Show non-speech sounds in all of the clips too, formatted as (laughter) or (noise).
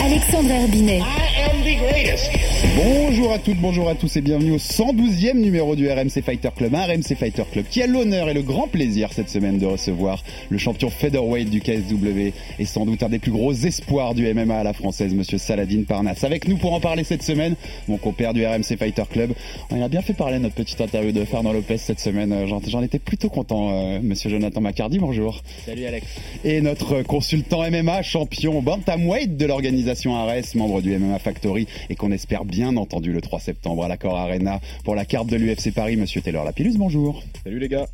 Alexandre Herbinet. I am the greatest. Bonjour à toutes, bonjour à tous et bienvenue au 112e numéro du RMC Fighter Club, un RMC Fighter Club qui a l'honneur et le grand plaisir cette semaine de recevoir le champion featherweight du KSW et sans doute un des plus gros espoirs du MMA à la française, monsieur Saladin Parnasse. Avec nous pour en parler cette semaine, mon compère du RMC Fighter Club. On a bien fait parler notre petite interview de Fernand Lopez cette semaine, Euh, j'en j'en étais plutôt content, euh, monsieur Jonathan Macardy, bonjour. Salut Alex. Et notre consultant MMA, champion bantamweight de l'organisation Ares, membre du MMA Factory et qu'on espère bien entendu le 3 septembre à l'Accor Arena pour la carte de l'UFC Paris, monsieur Taylor Lapillus, bonjour. Salut les gars.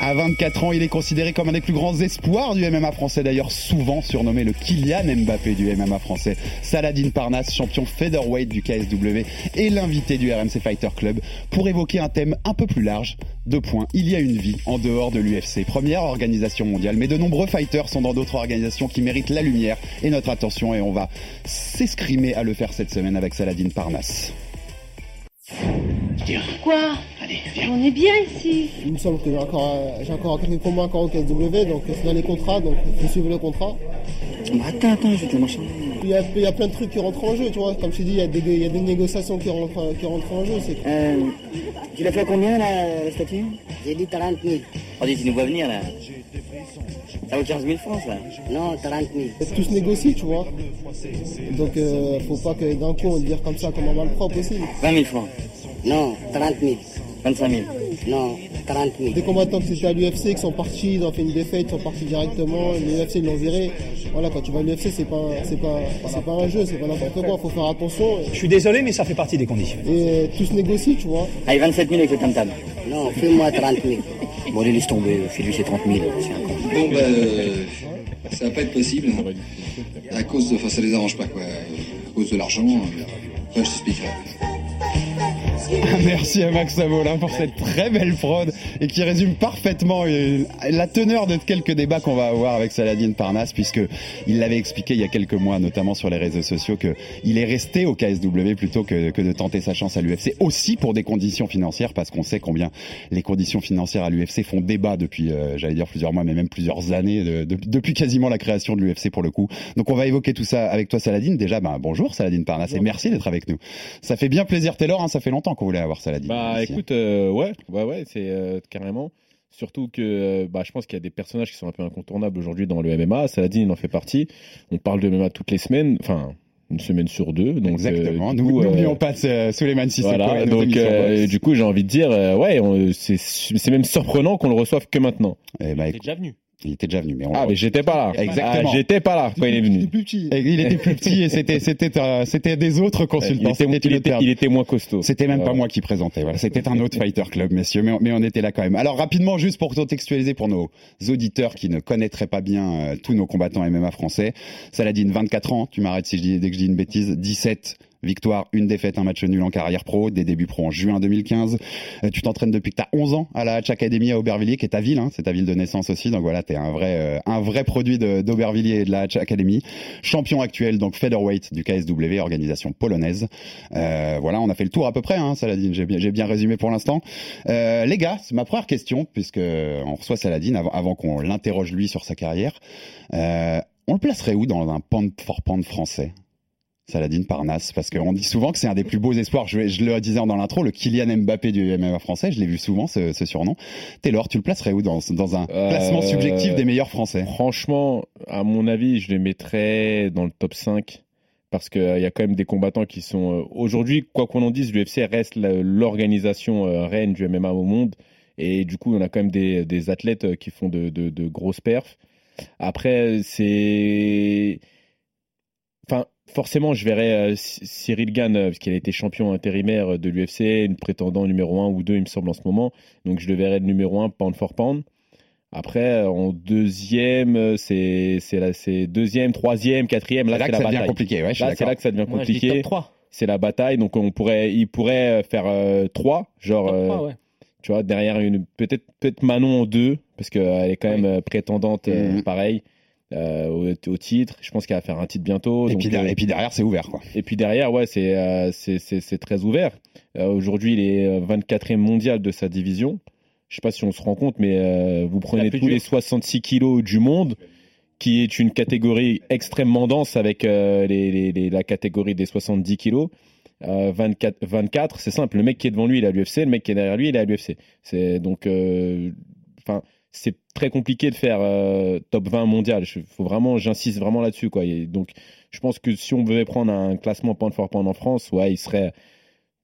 À 24 ans, il est considéré comme un des plus grands espoirs du MMA français, d'ailleurs souvent surnommé le Kylian Mbappé du MMA français. Saladin Parnasse, champion featherweight du KSW et l'invité du RMC Fighter Club pour évoquer un thème un peu plus large. Deux points, il y a une vie en dehors de l'UFC, première organisation mondiale, mais de nombreux fighters sont dans d'autres organisations qui méritent la lumière et notre attention et on va s'escrimer à le faire cette semaine avec Saladin Parnasse. Quoi? On est bien ici. Il me semble que j'ai encore, j'ai encore quelques combats encore au KSW, donc c'est dans les contrats, donc il faut suivre le contrat. Attends, attends, je vais te marcher. Il y, a, il y a plein de trucs qui rentrent en jeu, tu vois. Comme je t'ai dit, il y, a des, il y a des négociations qui rentrent, qui rentrent en jeu. C'est... Euh, tu l'as fait à combien la, la statue J'ai dit 30 000. Oh, dis, tu nous vois venir là. Ça vaut 15 000 francs ça? Non, 30 000. Tout se négocie, tu vois. Donc euh, faut pas que d'un coup on dire comme ça comme un malpropre aussi. 20 000 francs Non, 30 000. 25 000 Non, 30 000. Des combattants qui étaient à l'UFC, qui sont partis, ils ont fait une défaite, ils sont partis directement, l'UFC ils l'ont viré. Voilà, quand tu vas à l'UFC, c'est pas, c'est pas, c'est pas un jeu, c'est pas n'importe quoi, faut faire attention. Je suis désolé, mais ça fait partie des conditions. Et tout se négocie, tu vois. Allez, 27 000 avec le tam-tam. Non, fais-moi 30 000. (laughs) Bon, allez, laisse tomber, fais-lui ses 30 000. c'est un con. Bon, bah, euh, ça va pas être possible. À cause de. Enfin, ça les arrange pas, quoi. À cause de l'argent. euh, Après, je t'expliquerai. (laughs) Merci à Max Savola pour cette très belle prod et qui résume parfaitement euh, la teneur de quelques débats qu'on va avoir avec Saladin Parnasse puisque il l'avait expliqué il y a quelques mois, notamment sur les réseaux sociaux, que il est resté au KSW plutôt que, que de tenter sa chance à l'UFC aussi pour des conditions financières parce qu'on sait combien les conditions financières à l'UFC font débat depuis, euh, j'allais dire plusieurs mois, mais même plusieurs années, de- de- depuis quasiment la création de l'UFC pour le coup. Donc on va évoquer tout ça avec toi Saladin. Déjà, ben, bonjour Saladin Parnasse et merci d'être avec nous. Ça fait bien plaisir Taylor, hein, ça fait longtemps qu'on voulait avoir Saladin. Bah ici, hein. écoute, euh, ouais, ouais, ouais, c'est euh, carrément. Surtout que euh, bah, je pense qu'il y a des personnages qui sont un peu incontournables aujourd'hui dans le MMA. Saladin, il en fait partie. On parle de MMA toutes les semaines, enfin une semaine sur deux. Donc, Exactement. euh, Nous coup, euh, n'oublions pas euh, Suleiman Sissoko Voilà, et donc euh, du coup j'ai envie de dire, euh, ouais, c'est c'est même surprenant qu'on le reçoive que maintenant. Eh ben, Il écoute, déjà venu. Il était déjà venu, mais on Ah mais j'étais pas là. Exactement. Ah, j'étais pas là quand il est venu. plus petit. Et il était plus petit et c'était c'était euh, c'était des autres Il consultants. était, C'était il était- il était moins costaud. C'était même pas Voilà. moi qui présentais. Voilà, c'était un autre fighter club, messieurs, mais on, mais on était là quand même. Alors rapidement, juste pour contextualiser pour nos auditeurs qui ne connaîtraient pas bien euh, tous nos combattants MMA français, Saladin, 24 ans. Tu m'arrêtes si je dis dès que je dis une bêtise. 17 victoires, une défaite, un match nul en carrière pro, des débuts pro en juin 2015. Euh, tu t'entraînes depuis que tu as 11 ans à la Hatch Academy à Aubervilliers, qui est ta ville, hein, c'est ta ville de naissance aussi. Donc voilà, tu es un vrai, euh, un vrai produit d'Aubervilliers et de la Hatch Academy. Champion actuel, donc featherweight du KSW, organisation polonaise. Euh, voilà, on a fait le tour à peu près, hein, Saladin. J'ai bien, résumé pour l'instant. Les gars, c'est ma première question, puisque on reçoit Saladin avant, qu'on l'interroge lui sur sa carrière. On le placerait où dans un pound for pound français? Saladin Parnasse, parce qu'on dit souvent que c'est un des plus beaux espoirs. Je, je le disais dans l'intro, le Kylian Mbappé du MMA français. Je l'ai vu souvent ce, ce surnom. Taylor, tu le placerais où dans, dans un classement Euh, subjectif des meilleurs français? Franchement, à mon avis, je les mettrais dans le top 5 parce qu'il y a quand même des combattants qui sont euh, aujourd'hui, quoi qu'on en dise, l'UFC reste l'organisation euh, reine du MMA au monde et du coup, on a quand même des, des athlètes euh, qui font de, de- de grosses perfs. Après, c'est forcément, je verrais euh, Cyril Gann, euh, parce qu'il a été champion intérimaire de l'UFC, une prétendant numéro 1 ou 2, il me semble, en ce moment. Donc, je le verrais le numéro 1, pound for pound. Après, euh, en deuxième, euh, c'est c'est là, c'est deuxième, troisième, quatrième. Là, C'est là c'est que la ça devient bataille. compliqué, ouais, là, c'est là que ça devient compliqué. top 3. C'est la bataille. Donc, on pourrait, il pourrait faire euh, trois, genre, Top euh, 3, ouais. tu vois, derrière une peut-être peut-être Manon en deux, parce qu'elle est quand même euh, prétendante, euh, Mhm. pareil. Euh, au, au titre, je pense qu'elle va faire un titre bientôt. Et donc, puis, derrière, euh, et puis derrière, c'est ouvert, quoi. et puis derrière, ouais, c'est euh, c'est- c'est- c'est très ouvert. Euh, Aujourd'hui, il est euh, 24e mondial de sa division. Je sais pas si on se rend compte, mais euh, vous prenez tous les 66 kilos du monde, qui est une catégorie extrêmement dense avec euh, les, les- les- la catégorie des 70 kilos. Euh, 24, 24 c'est simple. Le mec qui est devant lui, il est à l'UFC. Le mec qui est derrière lui, il est à l'UFC. C'est donc, euh, enfin, c'est très compliqué de faire euh, top 20 mondial. Il faut vraiment, j'insiste vraiment là-dessus, quoi. Et donc, je pense que si on devait prendre un classement pound for pound en France, ouais, il serait,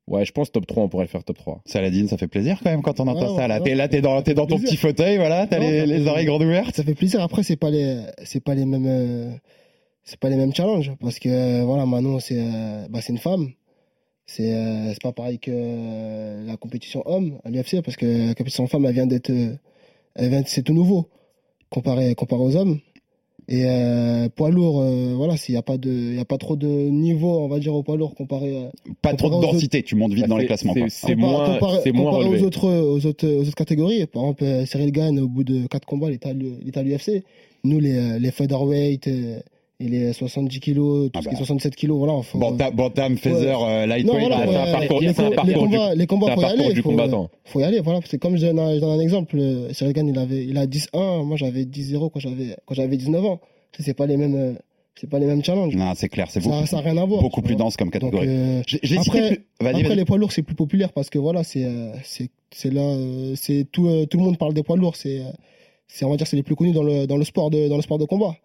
ouais, je pense top 3, on pourrait le faire top 3. Saladin, ça fait plaisir quand même quand on entend Ouais, ça. Là, ouais, t'es là, t'es dans, t'es dans ton plaisir. petit fauteuil, voilà, t'as Non, les, oreilles grandes ouvertes. Ça fait plaisir. Après, c'est pas les, c'est pas les mêmes, euh, c'est pas les mêmes challenges parce que euh, voilà, Manon, c'est, euh, bah, c'est une femme. C'est, euh, c'est pas pareil que euh, la compétition homme à l'UFC parce que la compétition femme, elle vient d'être, euh, c'est tout nouveau comparé, comparé aux hommes. Et euh, poids lourd, euh, voilà, s'il y a pas de, il y a pas trop de niveau, on va dire au poids lourd comparé. euh, Pas trop de comparé densité, tu montes vite dans les classements. c'est- moins, comparé- c'est moins comparé relevé. aux autres, aux autres, aux autres catégories. Par exemple, euh, Cyril Gann, au bout de 4 combats, il est à l'UFC. Nous, les, euh, les featherweight, euh, et les 70 kilos, tout Ah ce qui est bah. 77 kilos, voilà. Faut, Bantam, Bantam, Feather, euh, Lightweight. Voilà, c'est un euh, parcours- les, un com- les parcours du- combats, les combats, un faut y parcours aller. du faut, combattant. faut y aller, voilà. C'est comme je donne un, je donne un exemple. euh, Cyril Gann, il avait, il a 10-1. Moi, j'avais 10-0 quand j'avais, quand j'avais 19 ans. C'est pas les mêmes, euh, c'est pas les mêmes challenges. Non, c'est clair, c'est beaucoup, ça a rien à voir. beaucoup plus dense comme Donc, catégorie. euh, l'ai cité après- plus- après, les poids lourds, c'est plus populaire parce que voilà, c'est euh, c'est c'est là, euh, c'est tout, euh, tout le monde parle des poids lourds. C'est, euh, c'est on va dire, c'est les plus connus dans le dans le sport de dans le sport de combat.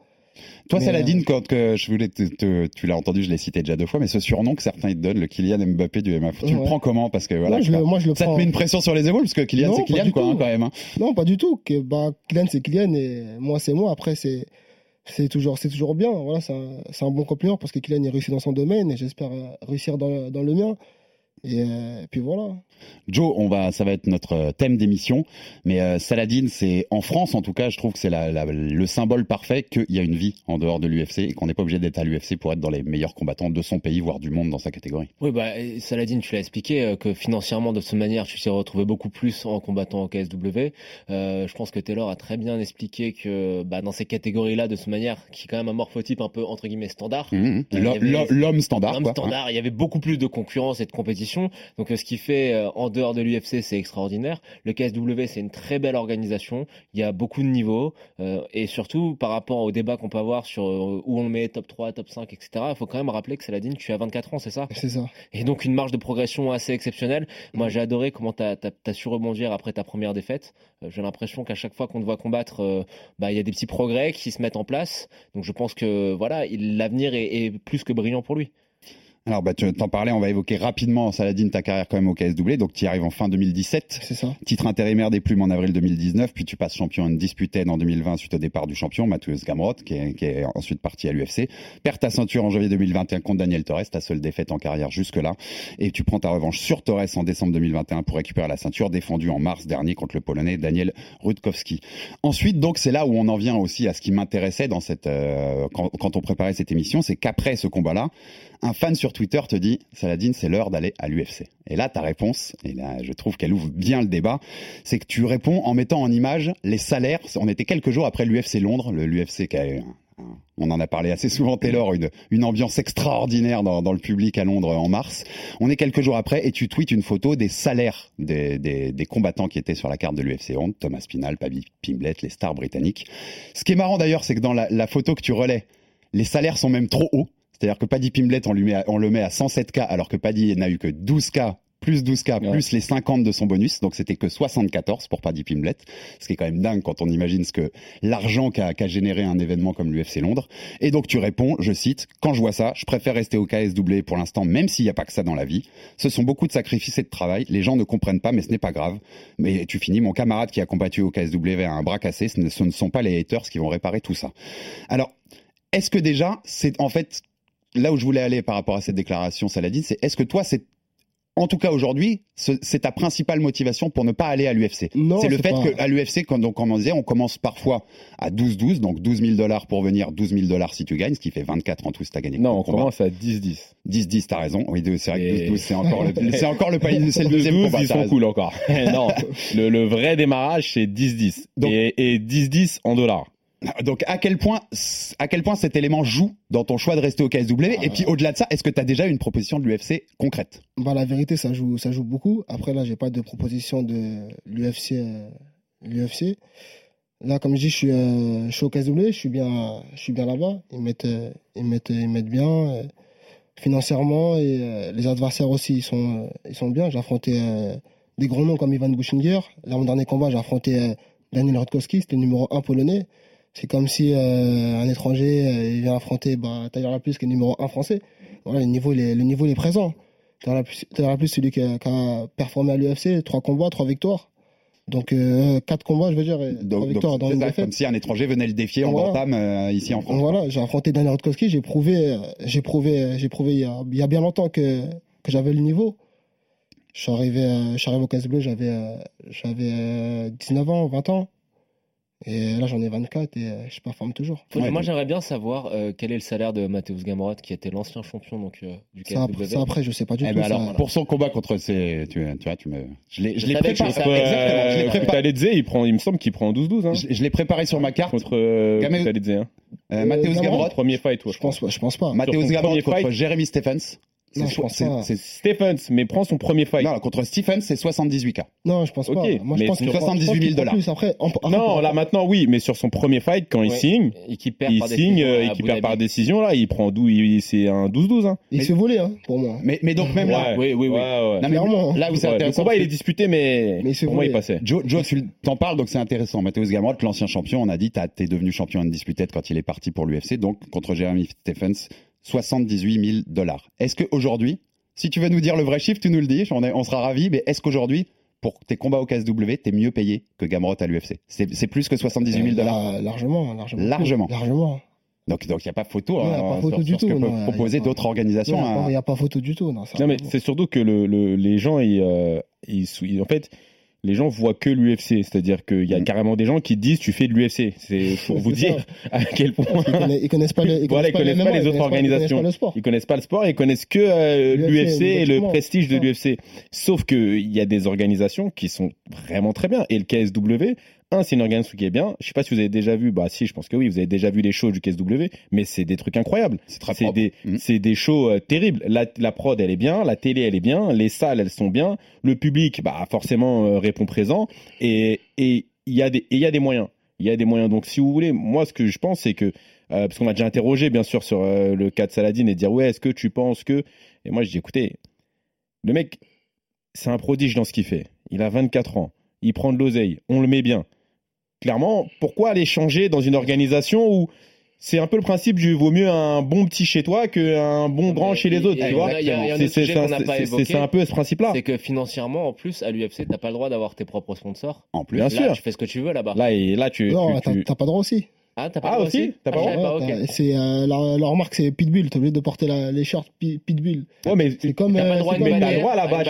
Toi, mais, Saladin, quand que je voulais te, te- tu l'as entendu, je l'ai cité déjà deux fois, mais ce surnom que certains te donnent, le Kylian Mbappé du MF, tu le prends comment? Parce que voilà, Moi, je le, moi, je le ça te met une pression sur les épaules parce que Kylian, c'est Kylian, quoi, hein, quand même. hein. Non, pas du tout. Que bah Kylian, c'est Kylian et moi, c'est moi. Après, c'est c'est toujours c'est toujours bien. Voilà, c'est un, bon compliment parce que Kylian il réussit dans son domaine et j'espère euh, réussir dans le mien. Et euh, puis voilà. Joe, on va, ça va être notre euh, thème d'émission, mais euh, Saladin, c'est en France en tout cas, je trouve que c'est la- la- le symbole parfait qu'il y a une vie en dehors de l'UFC et qu'on n'est pas obligé d'être à l'UFC pour être dans les meilleurs combattants de son pays, voire du monde dans sa catégorie. Oui, bah, Saladin, tu l'as expliqué, euh, que financièrement, de cette manière, tu t'es retrouvé beaucoup plus en combattant au KSW. Euh, je pense que Taylor a très bien expliqué que bah, dans ces catégories-là, de cette manière, qui est quand même un morphotype un peu, entre guillemets, standard, avait- l'ho- L'homme standard, L'homme quoi. standard, il y avait beaucoup plus de concurrence et de compétition. Donc euh, ce qui fait euh, en dehors de l'UFC, c'est extraordinaire. Le KSW, c'est une très belle organisation. Il y a beaucoup de niveaux. euh, et surtout, par rapport au débat qu'on peut avoir sur où on le met, top 3, top 5, etc., il faut quand même rappeler que Saladin, tu as 24 ans, c'est ça? C'est ça. Et donc une marge de progression assez exceptionnelle. Moi, j'ai adoré comment tu as, su rebondir après ta première défaite. J'ai l'impression qu'à chaque fois qu'on te voit combattre, bah, il y a des petits progrès qui se mettent en place. Donc je pense que voilà, il- l'avenir est, est plus que brillant pour lui. Alors, bah, tu t'en parlais, on va évoquer rapidement, Saladin, ta carrière quand même au KSW. Donc, tu y arrives en fin 2017. C'est ça. Titre intérimaire des plumes en avril 2019, puis tu passes champion indisputé en 2020 suite au départ du champion, Mathieu Gamrot, qui est, qui est ensuite parti à l'UFC. Perds ta ceinture en janvier 2021 contre Daniel Torres, ta seule défaite en carrière jusque-là. Et tu prends ta revanche sur Torres en décembre 2021 pour récupérer la ceinture défendue en mars dernier contre le Polonais Daniel Rutkowski. Ensuite, donc, c'est là où on en vient aussi à ce qui m'intéressait dans cette, euh, quand, quand on préparait cette émission, c'est qu'après ce combat-là, un fan sur Twitter te dit Saladin, c'est l'heure d'aller à l'UFC. Et là, ta réponse, et là, je trouve qu'elle ouvre bien le débat, c'est que tu réponds en mettant en image les salaires. On était quelques jours après l'UFC Londres, l'UFC qui a eu on en a parlé assez souvent, Taylor, une, ambiance extraordinaire dans, le public à Londres en mars. On est quelques jours après et tu tweets une photo des salaires des, combattants qui étaient sur la carte de l'UFC Londres, Thomas Spinal, Pabi Pimblet, les stars britanniques. Ce qui est marrant d'ailleurs, c'est que dans la photo que tu relais, les salaires sont même trop hauts. C'est-à-dire que Paddy Pimblet, on, lui met à- on le met à 107K, alors que Paddy n'a eu que 12K, plus 12K, Ouais. plus les 50 de son bonus. Donc c'était que 74 pour Paddy Pimblet. Ce qui est quand même dingue quand on imagine ce que l'argent qu'a qu'a généré un événement comme l'UFC Londres. Et donc tu réponds, je cite, quand je vois ça, je préfère rester au KSW pour l'instant, même s'il n'y a pas que ça dans la vie. Ce sont beaucoup de sacrifices et de travail. Les gens ne comprennent pas, mais ce n'est pas grave. Mais tu finis, mon camarade qui a combattu au KSW a un bras cassé. Ce ne, ce ne sont pas les haters qui vont réparer tout ça. Alors, est-ce que déjà, c'est en fait là où je voulais aller par rapport à cette déclaration, Saladin, c'est est-ce que toi, c'est en tout cas aujourd'hui, ce- c'est ta principale motivation pour ne pas aller à l'UFC. C'est le fait pas- qu'à l'UFC, quand donc, comme on disait, on commence parfois à 12-12, donc 12 000 dollars pour venir, 12 000 dollars si tu gagnes, ce qui fait 24 en tout si tu as gagné. Non, on combat. commence à 10-10. 10-10, t'as raison. Oui, c'est vrai que Et- 12-12, c'est (laughs) encore le, c'est encore le c'est le deuxième 12, combat. ils sont raison. cool encore. (laughs) non, le, le vrai démarrage, c'est 10-10. Donc- Et, et 10-10 en dollars. Donc, à quel point, à quel point cet élément joue dans ton choix de rester au KSW Et puis, au-delà de ça, est-ce que tu as déjà une proposition de l'UFC concrète? Bah, la vérité, ça joue, ça joue beaucoup. Après, là, j'ai pas de proposition de l'UFC. euh, l'UFC. Là, comme je dis, je suis, euh, je suis au KSW, je suis bien, je suis bien là-bas. Ils mettent, euh, ils mettent, ils mettent bien financièrement et les adversaires aussi, ils sont, ils sont bien. J'ai affronté des gros noms comme Ivan Bushinger. Là, mon dernier combat, j'ai affronté Daniel Rodkowski, c'était le numéro 1 polonais. C'est comme si euh, un étranger euh, il vient affronter bah, Tyler Lapus, qui est numéro 1 français. Voilà, le niveau, il est, le niveau il est présent. Tyler Tyler Lapus, celui qui a, qui a performé à l'UFC, trois combats, trois victoires. Donc euh, quatre combats, je veux dire, donc, victoires donc, dans c'est une. Comme si un étranger venait le défier en Voilà. bantam euh, ici en France. Voilà, j'ai affronté Daniel Rodkowski, j'ai prouvé, j'ai prouvé, j'ai prouvé il y, a, il y a bien longtemps que, que j'avais le niveau. Je suis arrivé, euh, je suis arrivé au Casse Bleu, j'avais, j'avais euh, 19 ans, 20 ans. Et là, j'en ai 24 et euh, je performe toujours. Moi, j'aimerais bien savoir euh, quel est le salaire de Mateusz Gamrot, qui était l'ancien champion donc, euh, du Ça, KSW. après, ça, après, je sais pas du Eh tout. ben ça. pour son combat contre ces, tu, tu vois, tu me, je l'ai, préparé. savais. Exactement, il prend, il me semble qu'il prend 12-12 hein, Je, je l'ai préparé sur ma carte. contre euh, Gamel- hein. Euh, Mateusz Gamrot Gamrot, Premier fight, toi, je pense, pas- je pense pas. Gamrot premier contre fight Jeremy Stephens. Non, C'est je pense c'est- pas. c'est- Stephens, mais prend son premier fight. non, contre Stephens, c'est 78K. Non, je pense pas. Moi, je mais pense prend- 78 000 je pense qu'il prend dollars. plus. Après, en- après, non, là maintenant, oui, mais sur son premier fight, quand il signe, Et perd il par signe décision euh, et qui perd par décision, là, il prend 12, il- c'est un 12-12. Hein. il se fait voler, hein, pour moi. Mais, mais donc même là, oui, oui, oui. Ouais, ouais. non, mais Clairement. là où c'est Ouais, le intéressant, combat, il est disputé, mais, Mais il se pour moi, il passait. Joe, Joe, tu t'en parles, donc c'est intéressant. Mateusz Gamrot, l'ancien champion, on a dit, t'es devenu champion undisputed quand il est parti pour l'UFC, donc contre Jeremy Stephens, 78 000 dollars. Est-ce qu'aujourd'hui, si tu veux nous dire le vrai chiffre, tu nous le dis, on, est- on sera ravis, mais est-ce qu'aujourd'hui, pour tes combats au KSW, t'es mieux payé que Gamrot à l'UFC c'est, plus que 78 000 dollars. Euh, largement, largement. Largement. Largement. Donc il n'y a pas photo, Non, hein, y a pas sur- photo sur du ce que tout, peuvent a- proposer a d'autres Il organisations. n'y hein. a, pas photo du tout. Non, Non, mais c'est surtout que le, le- les gens, ils, euh, ils ils- en fait, les gens voient que l'UFC. C'est-à-dire qu'il y a Mm. carrément des gens qui disent tu fais de l'UFC. C'est (laughs) pour vous dire à quel point. Ils connaissent, ils connaissent pas les, ils (laughs) Voilà, ils connaissent pas les ils autres pas- ils organisations. sport. Ils connaissent pas le sport, ils connaissent que euh, L'UFC, et le prestige de l'UFC. Sauf que il y a des organisations qui sont vraiment très bien. Et le KSW, un, c'est une organisation qui est bien. Je sais pas si vous avez déjà vu, bah si, je pense que oui, vous avez déjà vu les shows du KSW, mais c'est des trucs incroyables. C'est des, Mm. c'est des shows euh, terribles. La, la prod, elle est bien, la télé, elle est bien, les salles, elles sont bien, le public, bah forcément euh, répond présent, et et il y a des, et il y a des moyens. Il y a des moyens. Donc, si vous voulez, moi, ce que je pense, c'est que euh, parce qu'on m'a déjà interrogé, bien sûr, sur le cas de Saladin et dire ouais, est-ce que tu penses que Et moi, je dis écoutez, le mec, c'est un prodige dans ce qu'il fait. Il a 24 ans, il prend de l'oseille, on le met bien. Clairement, pourquoi aller changer dans une organisation où c'est un peu le principe du vaut mieux un bon petit chez toi qu'un bon grand chez les autres, tu vois C'est- un peu ce principe-là. C'est que financièrement, en plus, à l'UFC, t'as pas le droit d'avoir tes propres sponsors. En plus, Bien Là, sûr. tu fais ce que tu veux là-bas. Là, et là, tu. Non, tu- t'as tu- t'as pas droit aussi. Ah, t'as pas Ah, le droit aussi T'as pas Ah, pas, ok. t'as- c'est, euh, leur, leur marque, c'est Pitbull. T'es obligé de porter la- les shorts Pi- Pitbull. Ouais, mais C'est comme. T'as pas euh, le droit c'est de mettre droit là-bas.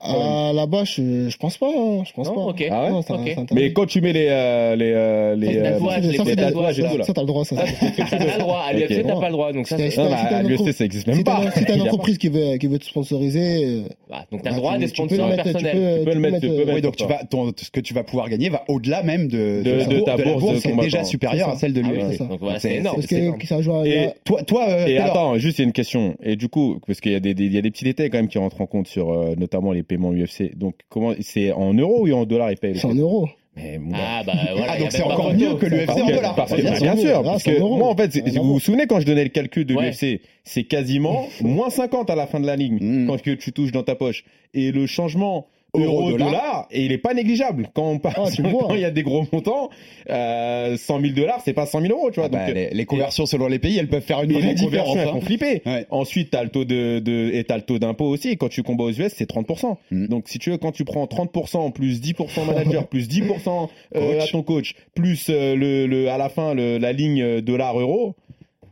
Ah, là-bas, je, je pense pas. hein, Je pense Non, pas. ok. Ah ouais Non. Mais quand tu mets les euh, les euh, les Ça, c'est euh, les tatouages et ça, tout, là. ça, t'as le droit. Ça, Ça, (laughs) T'as pas le droit. À Ok. l'UFC, t'as pas le droit. Donc ça, à l'UFC, entreprise- ça existe même Si t'as pas. si t'as une (laughs) entreprise qui veut, qui veut te sponsoriser, euh, Bah, donc t'as bah, le droit à tu- des tu peux le sponsors personnels. Tu peux le mettre. Oui, donc tu vas, ton- ce que tu vas pouvoir gagner va au-delà même de, la ta la bourse de qui est déjà supérieure à ça. De Ah oui, l'UFC. c'est ça. Donc voilà, C'est- énorme. parce c'est énorme. que ça joue à. Et- Toi, toi euh, Et attends, juste il y a une question. Et du coup, parce qu'il y a des, des- il y a des petits détails quand même qui rentrent en compte sur euh, notamment les paiements UFC. Donc comment c'est en euros ou en dollars ils payent C'est en euros. Mais. Ah bah voilà. Ah, donc c'est encore mieux que l'UFC en dollars. parce que- Bien bien sûr. sûr, Ah, parce que moi en fait, en vous vous souvenez quand je donnais le calcul de Ouais. l'UFC, c'est quasiment (laughs) moins 50 à la fin de la ligne Mm. quand que tu touches dans ta poche. Et le changement Euro-dollar. et il est pas négligeable quand on passe, Ah, (laughs) il y a des gros montants, euh, 100 000 dollars, c'est pas 100 000 euros, tu vois. Ah bah, donc, les, les conversions selon les pays, elles peuvent faire une vraie différence. conversions, elles hein. font flipper. Ouais. Ensuite, t'as le taux de, de et t'as le taux d'impôt aussi. Quand tu combats aux US, c'est 30%. Mm. Donc, si tu veux, quand tu prends 30% plus 10% manager, plus 10% euh, Coach. à ton coach, plus euh, le, le, à la fin le, la ligne dollar euro,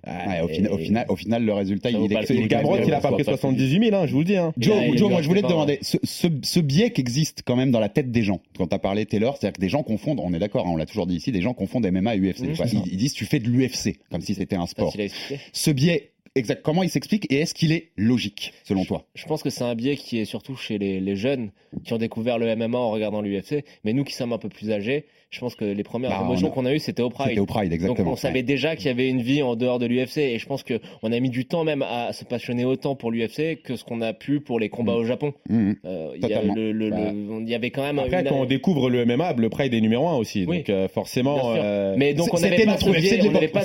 Ouais, au, final, au, final, au final, le résultat, il est. C'est Gamrot qui n'a pas pris 78 000, hein, je vous le dis. Hein. Joe, moi je voulais te demander, ce, ce, ce biais qui existe quand même dans la tête des gens, quand tu as parlé Taylor, c'est-à-dire que des gens confondent, on est d'accord, hein, on l'a toujours dit ici, des gens confondent MMA et UFC. Mmh, quoi. ils, ils disent tu fais de l'UFC, comme si c'était un sport. Ce biais, exact, comment il s'explique et est-ce qu'il est logique, selon toi? Je pense que c'est un biais qui est surtout chez les, les jeunes qui ont découvert le MMA en regardant l'UFC. Mais nous qui sommes un peu plus âgés, je pense que les premières Bah, émotions on a- qu'on a eues, c'était au Pride. C'était au Pride, Donc exactement. on savait Ouais. déjà qu'il y avait une vie en dehors de l'UFC et je pense que on a mis du temps même à se passionner autant pour l'UFC que ce qu'on a pu pour les combats Mm. au Japon. Euh, Il y, a Totalement. le- le- Bah. le- on- il y avait quand même Après, une- quand on découvre le MMA, le Pride est numéro 1 aussi. Oui. Donc, euh, forcément. Euh, Mais donc on n'avait pas de l'époque. pas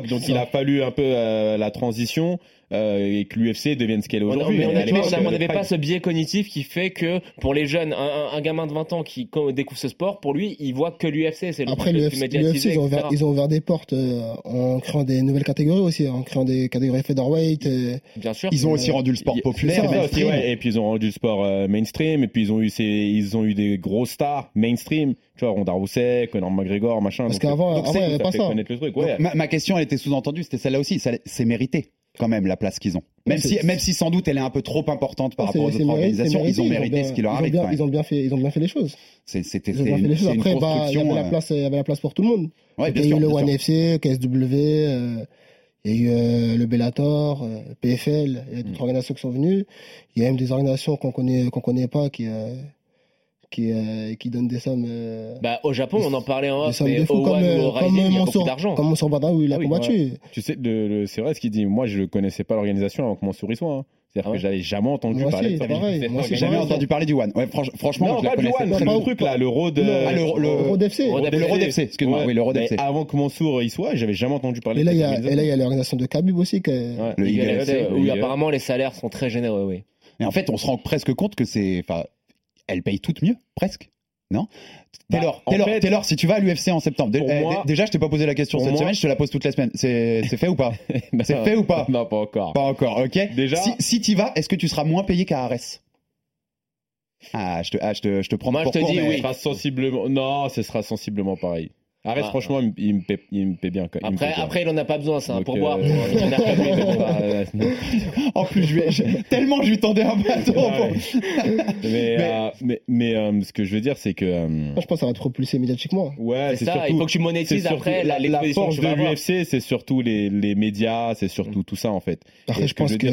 de donc il a fallu un peu euh, la transition et que l'UFC devienne ce qu'elle est aujourd'hui. mais on Mais n'avait pas ce biais cognitif qui fait que pour les jeunes, un, gamin de 20 ans qui co- découvre ce sport, pour lui, il voit que l'UFC, c'est le Après, l'UFC, ils, ont ouvert, ils ont ouvert des portes euh, en créant des nouvelles catégories aussi, en créant des catégories featherweight. euh, Bien sûr. Ils ont aussi rendu le sport populaire, aussi, ouais. Et puis ils ont rendu le sport euh, mainstream. Et puis ils ont eu, ces- ils ont eu des gros stars mainstream. Tu vois, Ronda Rousey, Conor McGregor, machin. Parce qu'avant- avant, il y avait pas ça. connaître le truc. Donc, Ouais. ma, ma question, elle était sous-entendue, c'était celle-là aussi. C'est mérité, quand même, la place qu'ils ont. Même, si, même si sans doute elle est un peu trop importante par rapport aux autres organisations, ils ont mérité, mérité bien- ce qui leur ils ont arrive. bien-. Ils ont bien fait, ils ont bien fait les choses. C'est- C'était Ils ont bien fait une, les choses. c'est une Après, bah, il y construction. avait la euh, place, il y avait la place pour tout le monde. ouais, il y a eu le bien One. FC, KSW, euh, il y a eu euh, le Bellator, euh, PFL, il y a Mm. d'autres organisations qui sont venues. Il y a même des organisations qu'on connaît, qu'on connaît pas qui, euh, qui, euh, qui donnent des sommes. euh, Bah, au Japon, on en parlait en off, mais au fous comme, One euh, au il y a beaucoup d'argent. comme Mansour Bada où il a Ah oui, combattu. Tu sais, le- le- c'est vrai ce qu'il dit. Moi, je connaissais pas l'organisation avant que Mansour y soit. hein. C'est-à-dire Ah ouais que j'avais jamais entendu Moi parler J'ai jamais entendu parler du One. Ouais, franch- franchement, Non, je pas du One, c'est pas le truc là, le road. Ah, euh, le, le, Road FC. Road le Road FC, excuse-moi, Ouais. oui, le Road Mais FC. Avant que Mansour y soit, j'avais jamais entendu parler Et là, de il y a, et là, il y organisation. a l'organisation de Khabib aussi. Que, Ouais. Le Il y a Eagle le- FC, oui, oui, apparemment, les salaires sont très généreux, oui. Et en fait, on se rend presque compte que c'est. Enfin, elles payent toutes mieux, presque. Non? Bah, Taylor, fait- Taylor, si tu vas à l'UFC en septembre, eh, moi- déjà, je t'ai pas posé la question cette moi- semaine, je te la pose toutes les semaines. C'est c'est fait ou pas? (laughs) C'est fait ou pas? Non, pas encore. Pas encore, ok? Déjà- Si, si tu vas, est-ce que tu seras moins payé qu'à Arès Ah, je te, ah, je te, je te prends Moi, pour je te dis mais- oui. Sera sensiblement. Non, ce sera sensiblement pareil. Arrête, Ah. franchement, il, me- il me paie, il me paie bien. quand- il Après, paie bien. après, il en a pas besoin, c'est un pourboire. euh, pour (laughs) mais En plus, je ai- je- tellement je lui tendais un bâton. Ah pour- mais, euh, mais, mais, euh, ce que je veux dire, c'est que. euh, Moi, je pense que ça va te propulser médiatiquement. Ouais, C'est ça, surtout. il faut que tu monétises après la, la- force que de l'UFC, c'est surtout les, les médias, c'est surtout tout ça en fait. Après, je pense que-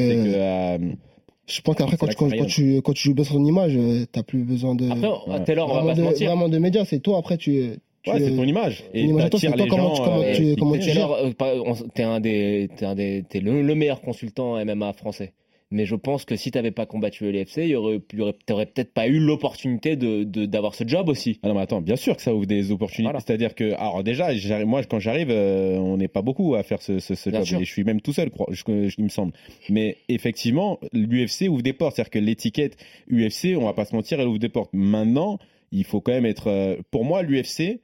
Je pense qu'après, quand, quand, quand tu, quand tu joues bien sur ton image, t'as plus besoin de. Après, à Taylor, on va pas se mentir. vraiment de médias. C'est toi, après, tu. Tu ouais, c'est ton image. Et t'attires les comment gens. tu- comment euh, tu- comment tu euh, t'es un des, t'es un des, t'es le, le meilleur consultant MMA français. Mais je pense que si t'avais pas combattu l'UFC, il y aurait, il y aurait- t'aurais peut-être pas eu l'opportunité de, de- d'avoir ce job aussi. Ah non, mais attends, bien sûr que ça ouvre des opportunités. Voilà. C'est-à-dire que, alors déjà, moi, quand j'arrive, euh, on n'est pas beaucoup à faire ce, ce, ce Bien job. sûr. Et je suis même tout seul, crois- je, je- il me semble. Mais effectivement, l'UFC ouvre des portes. C'est-à-dire que l'étiquette UFC, on va pas se mentir, elle ouvre des portes. Maintenant, il faut quand même être. euh, pour moi, l'UFC,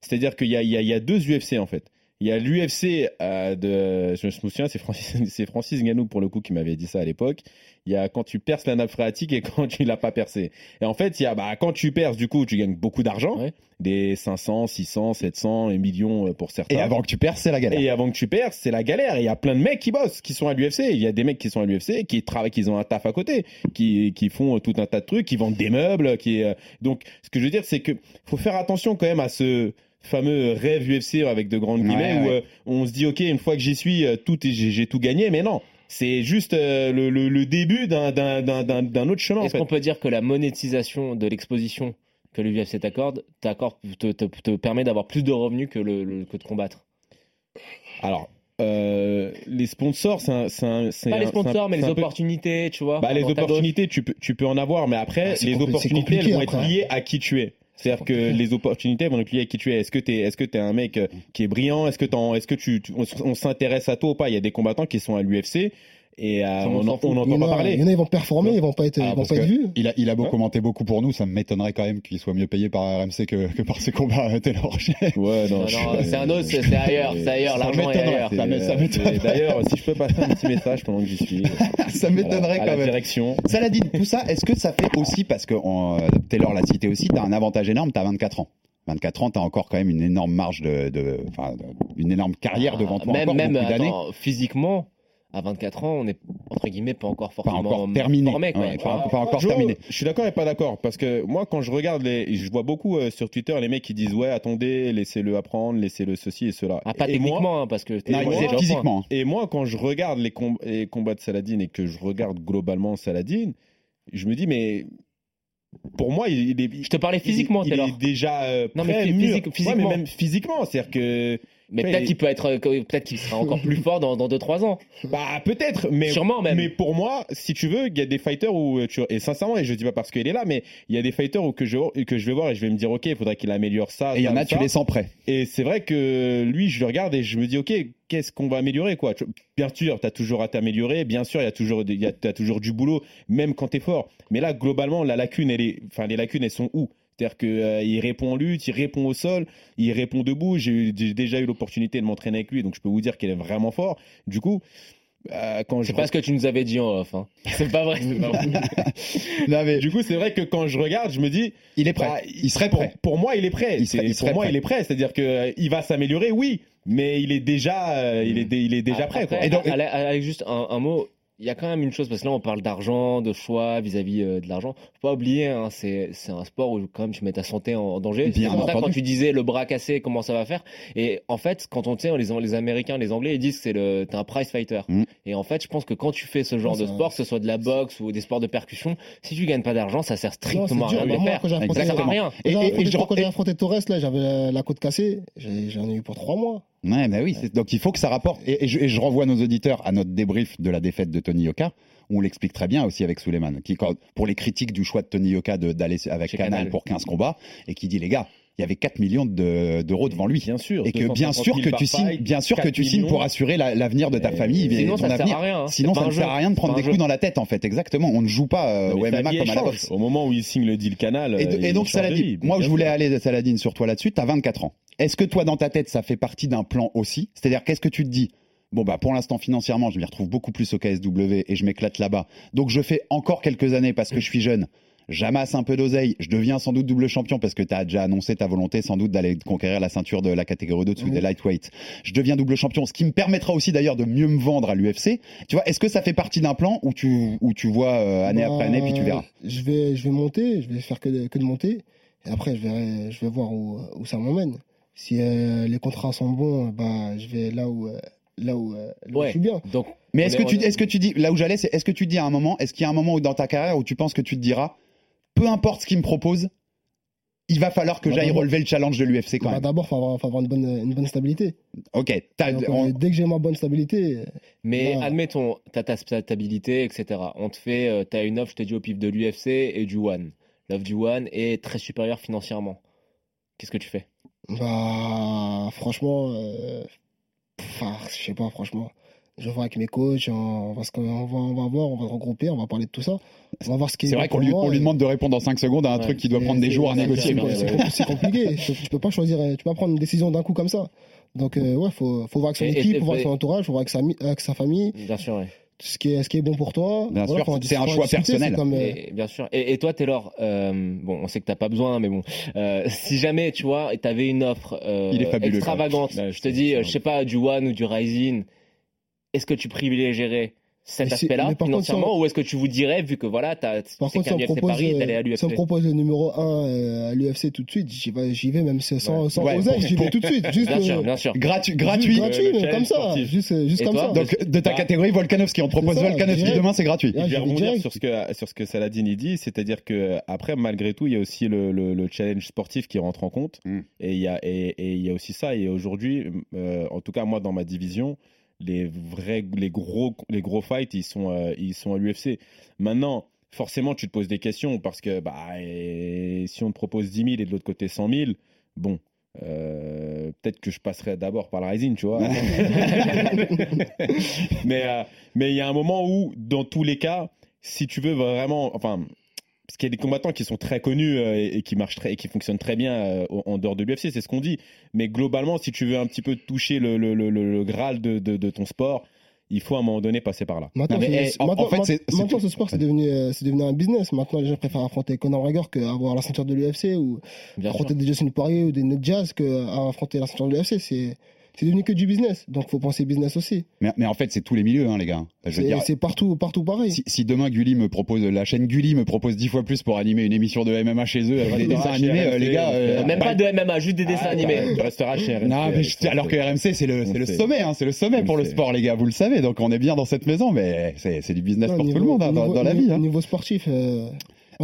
c'est-à-dire qu'il y a, y, y deux UFC en fait. Il y a l'UFC euh, de, je me souviens, c'est Francis, (laughs) Francis Ngannou pour le coup qui m'avait dit ça à l'époque. Il y a quand tu perces la nappe phréatique et (laughs) quand tu l'as pas percé. Et en fait, il y a, bah, quand tu perces, du coup, tu gagnes beaucoup d'argent, Ouais. des 500, 600, 700 et millions pour certains. Et avant que tu perds, c'est la galère. Et avant que tu perds, c'est la galère. Et il y a plein de mecs qui bossent, qui sont à l'UFC. Il y a des mecs qui sont à l'UFC, qui travaillent, qui ont un taf à côté, qui, qui font euh, tout un tas de trucs, qui vendent des meubles. Qui, euh, Donc, ce que je veux dire, c'est que faut faire attention quand même à ce fameux rêve UFC avec de grandes guillemets Ouais, où ouais. euh, on se dit ok une fois que j'y suis euh, tout j'ai tout gagné mais non c'est juste euh, le, le- le début d'un- autre chemin Est-ce qu'on peut dire que la monétisation de l'exposition que l'UFC t'accorde, t'accorde te, te, te permet d'avoir plus de revenus que, le, le- que de combattre? Alors euh, les sponsors c'est Pas les un- sponsors, mais les peu- opportunités, tu vois. Bah, les opportunités, tu peux, tu peux en avoir, mais après, Ah, les opportunités, elles vont être après. liées à qui tu es. C'est-à-dire que les opportunités vont être liées à qui tu es. Est-ce que tu es, est-ce que es un mec euh, qui est brillant? Est-ce que, t'en- est-ce que tu, tu- on, on s'intéresse à toi ou pas? Il y a des combattants qui sont à l'UFC et euh, on n'entend en pas a- parler. il y en a, ils vont performer, ils vont pas être, Ah, ils vont pas être vus. Il a, il a beau Ouais. commenter beaucoup pour nous, ça m'étonnerait quand même qu'il soit mieux payé par RMC que, que par ses combats à Taylor. Ouais, non, Non, (laughs) je- non, c'est un autre, c'est ailleurs, c'est ailleurs, Ça l'argent est m'étonnerait. ailleurs. Ça ça m'étonnerait. D'ailleurs, si je peux passer un petit message pendant que j'y suis. (laughs) ça m'étonnerait quand la même. direction. Saladin, tout ça, est-ce que ça fait aussi, parce que on, euh, Taylor l'a cité aussi, t'as un avantage énorme, t'as 24 ans. 24 ans, t'as encore quand même une énorme marge de, de- enfin, de- une énorme carrière devant toi, Ah, même, encore même beaucoup d'années. attends, physiquement, à 24 ans, on est entre guillemets pas encore Pas forcément encore terminé. formé, quoi, Ouais, tu pas, encore terminé. Je suis d'accord et pas d'accord parce que moi quand je regarde les, je vois beaucoup euh, sur Twitter les mecs qui disent ouais attendez laissez-le apprendre laissez-le ceci et cela. Ah, pas et moi, techniquement, hein, parce que Non, déjà point. physiquement. et moi quand je regarde les, com- les combats de Saladin et que je regarde globalement Saladin, je me dis mais pour moi il, il est Je te parlais physiquement, il, il est déjà euh, Non, prêt, Ouais, mais même physiquement c'est-à-dire que Mais peut-être il- qu'il peut être, euh, peut-être qu'il sera encore plus (laughs) fort dans, dans 2-3 ans. Bah peut-être, mais Sûrement même. Mais pour moi, si tu veux, il y a des fighters où tu et sincèrement, et je dis pas parce qu'il est là, mais il y a des fighters où que je que je vais voir et je vais me dire ok, il faudrait qu'il améliore ça. Et il y en a, tu les sens prêts. Et c'est vrai que lui, je le regarde et je me dis ok, qu'est-ce qu'on va améliorer quoi? Bien sûr, t'as toujours à t'améliorer. Bien sûr, il y a toujours il y a t'as toujours du boulot, même quand t'es fort. Mais là, globalement, la lacune, elle est, enfin les lacunes, elles sont où? C'est-à-dire qu'il répond en lutte, il répond au sol, il répond debout. J'ai déjà eu l'opportunité de m'entraîner avec lui, donc je peux vous dire qu'il est vraiment fort. Du coup, euh, quand je C'est pas ce que tu nous avais dit en off. Hein. (laughs) C'est pas vrai. (laughs) Non, mais du coup, c'est vrai que quand je regarde, je me dis, il est prêt. bah, il serait pour, prêt. pour moi, il est prêt. Il serait- il pour moi, prêt. il est prêt. C'est-à-dire que euh, va s'améliorer, oui, mais il est déjà, euh, il est, il est déjà prêt. Quoi. Après, Et donc- Ale- Ale- juste un, un mot. Il y a quand même une chose, parce que là on parle d'argent, de choix vis-à-vis euh, de l'argent. Faut pas oublier, hein, c'est c'est un sport où quand même tu mets ta santé en, en danger. Bien pour ça quand tu disais le bras cassé, comment ça va faire. Et en fait, quand on sait, les, les Américains, les Anglais, ils disent que c'est le t'es un prize fighter. Mm. Et en fait, je pense que quand tu fais ce genre de sport, que ce soit de la boxe ou des sports de percussion, si tu gagnes pas d'argent, ça sert strictement à dur. rien de faire. quand j'ai affronté- Ça sert à rien. Et- et- et je- quand j'ai affronté Torres, là, j'avais la, côte cassée. J'en ai eu pour trois mois. Ouais, bah oui. Donc il faut que ça rapporte. Et, et je, et je renvoie nos auditeurs à notre débrief de la défaite de Tony Yoka. où On l'explique très bien aussi avec Suleiman, qui pour les critiques du choix de Tony Yoka d'aller avec Canal. pour 15 combats, et qui dit les gars, il y avait 4 millions de- d'euros devant lui. Bien sûr. Et que bien sûr que tu signes, bien sûr que tu signes pour assurer la- l'avenir de ta famille, et Sinon, ton ça sert avenir. à rien. hein. Sinon, ça ne sert à rien de prendre des coups dans la tête, en fait. Exactement. On ne joue pas euh, au MMA comme à la boxe. Au moment où il signe le deal Canal. Et, euh, et donc Saladin, moi je voulais aller Saladin sur toi là-dessus, tu as 24 ans. Est-ce que toi dans ta tête ça fait partie d'un plan aussi? C'est-à-dire qu'est-ce que tu te dis? Bon bah pour l'instant financièrement je m'y retrouve beaucoup plus au KSW et je m'éclate là-bas. Donc je fais encore quelques années parce que je suis jeune. J'amasse un peu d'oseille, je deviens sans doute double champion parce que tu as déjà annoncé ta volonté sans doute d'aller conquérir la ceinture de la catégorie de dessus Oui. des lightweight. Je deviens double champion, ce qui me permettra aussi d'ailleurs de mieux me vendre à l'UFC. Tu vois, est-ce que ça fait partie d'un plan où tu où tu vois euh, année Bah, après année puis tu verras? Je vais, je vais monter, je vais faire que de, que de monter. Et après, je verrai, je vais voir où, où ça m'emmène. Si euh, les contrats sont bons, bah, je vais là où, euh, là où, là où Ouais. je suis bien. Donc, Mais on est-ce est- que tu est- est-ce que tu dis là où j'allais c'est est-ce que tu te dis à un moment est-ce qu'il y a un moment où dans ta carrière où tu penses que tu te diras peu importe ce qu'il me propose il va falloir que Bah, j'aille relever le challenge de l'UFC quand Bah, même. D'abord, faut avoir, faut avoir une bonne, une bonne stabilité. Ok, t'as- Donc, on- dès que j'ai ma bonne stabilité, Mais Voilà. admettons, t'as ta stabilité, etc. On te fait, euh, t'as une offre, je te dis au pif de l'UFC et du One. L'offre du One est très supérieure financièrement. Qu'est-ce que tu fais? Bah, franchement, euh, ah, je sais pas, franchement. Je vais voir avec mes coachs, on va, se- on va, on va voir, on va se regrouper, on va parler de tout ça. On va voir ce qui est. c'est vrai bon qu'on lui, on demande de répondre en 5 secondes à un Ouais. truc qui doit prendre des jours à négocier. c'est- compliqué. (laughs) Tu peux- tu peux pas choisir, tu peux pas prendre une décision d'un coup comme ça. Donc euh, ouais, faut, faut voir avec son Et- équipe, et- faut voir avec son entourage, faut voir avec sa, avec sa famille, Bien sûr, ouais. ce qui est, ce qui est bon pour toi. Bien sûr, c'est un choix discuter, personnel. Comme, euh, Et, bien sûr. Et, et toi, Taylor, euh, bon, on sait que t'as pas besoin, mais bon, euh, si jamais, tu vois, t'avais une offre euh, Il est fabuleux, extravagante. Ouais, je te dis, je sais pas, du One ou du Rising, est-ce que tu privilégierais cet aspect-là contre, financièrement, si ou est-ce que tu vous dirais, vu que voilà, t'as, tu Par contre, si on, propose, Paris, d'aller à euh, l'UFC si on me propose le numéro 1 euh, à l'UFC tout de suite, j'y vais, j'y vais même sans, sans Ouais, oseille, pour- j'y vais tout de suite. Juste, Bien sûr, euh, bien sûr. Gratuit. gratuit, comme ça, sportif. juste, euh, juste comme toi ça. Donc de ta Bah- catégorie Volkanovski, on propose ça, Volkanovski direct. demain, c'est gratuit. Ah, je vais rebondir sur ce que sur ce que Saladin dit, c'est-à-dire que après malgré tout il y a aussi le, le- le challenge sportif qui rentre en compte Mm. et il y a et, et il y a aussi ça et aujourd'hui en tout cas moi dans ma division les vrais les gros les gros fights ils sont euh, ils sont à l'UFC. Maintenant forcément tu te poses des questions parce que bah si on te propose 10 000 et de l'autre côté 100 000 bon euh, peut-être que je passerai d'abord par le Rising, tu vois. (laughs) (laughs) mais euh, mais il y a un moment où, dans tous les cas, si tu veux vraiment, enfin, parce qu'il y a des combattants qui sont très connus euh, et, et qui marchent très et qui fonctionnent très bien euh, en dehors de l'UFC, c'est ce qu'on dit. Mais globalement, si tu veux un petit peu toucher le, le, le, le- le graal de, de, de ton sport, il faut à un moment donné passer par là. Maintenant, Non, mais, c'est- eh, en- maintenant- en fait, c'est- c'est maintenant, tout. ce sport, c'est devenu, euh, c'est devenu un business. Maintenant, les gens préfèrent affronter Conor McGregor qu'avoir la ceinture de l'UFC ou Bien sûr. affronter des Justin Poirier ou des Ned Jazz qu'affronter la ceinture de l'UFC. C'est, c'est devenu que du business. Donc, faut penser business aussi. Mais, mais en fait, c'est tous les milieux, hein, les gars. Je C'est, dire, c'est partout, partout pareil. si, si demain Gulli me propose, la chaîne Gulli me propose dix fois plus pour animer une émission de MMA chez eux, avec des restera dessins animés, euh, RMC, les gars. euh, Même pas de MMA, juste des dessins Ah, animés. bah, Tu resteras chez RMC. Non, mais je- alors que RMC, c'est le, On c'est le sommet, hein, c'est le sommet On pour le sait. sport, les gars, vous le savez. Donc on est bien dans cette maison, mais c'est c'est du business Non, pour niveau- tout le monde hein, dans, niveau- dans la niveau- vie. Hein. Niveau sportif, il n'y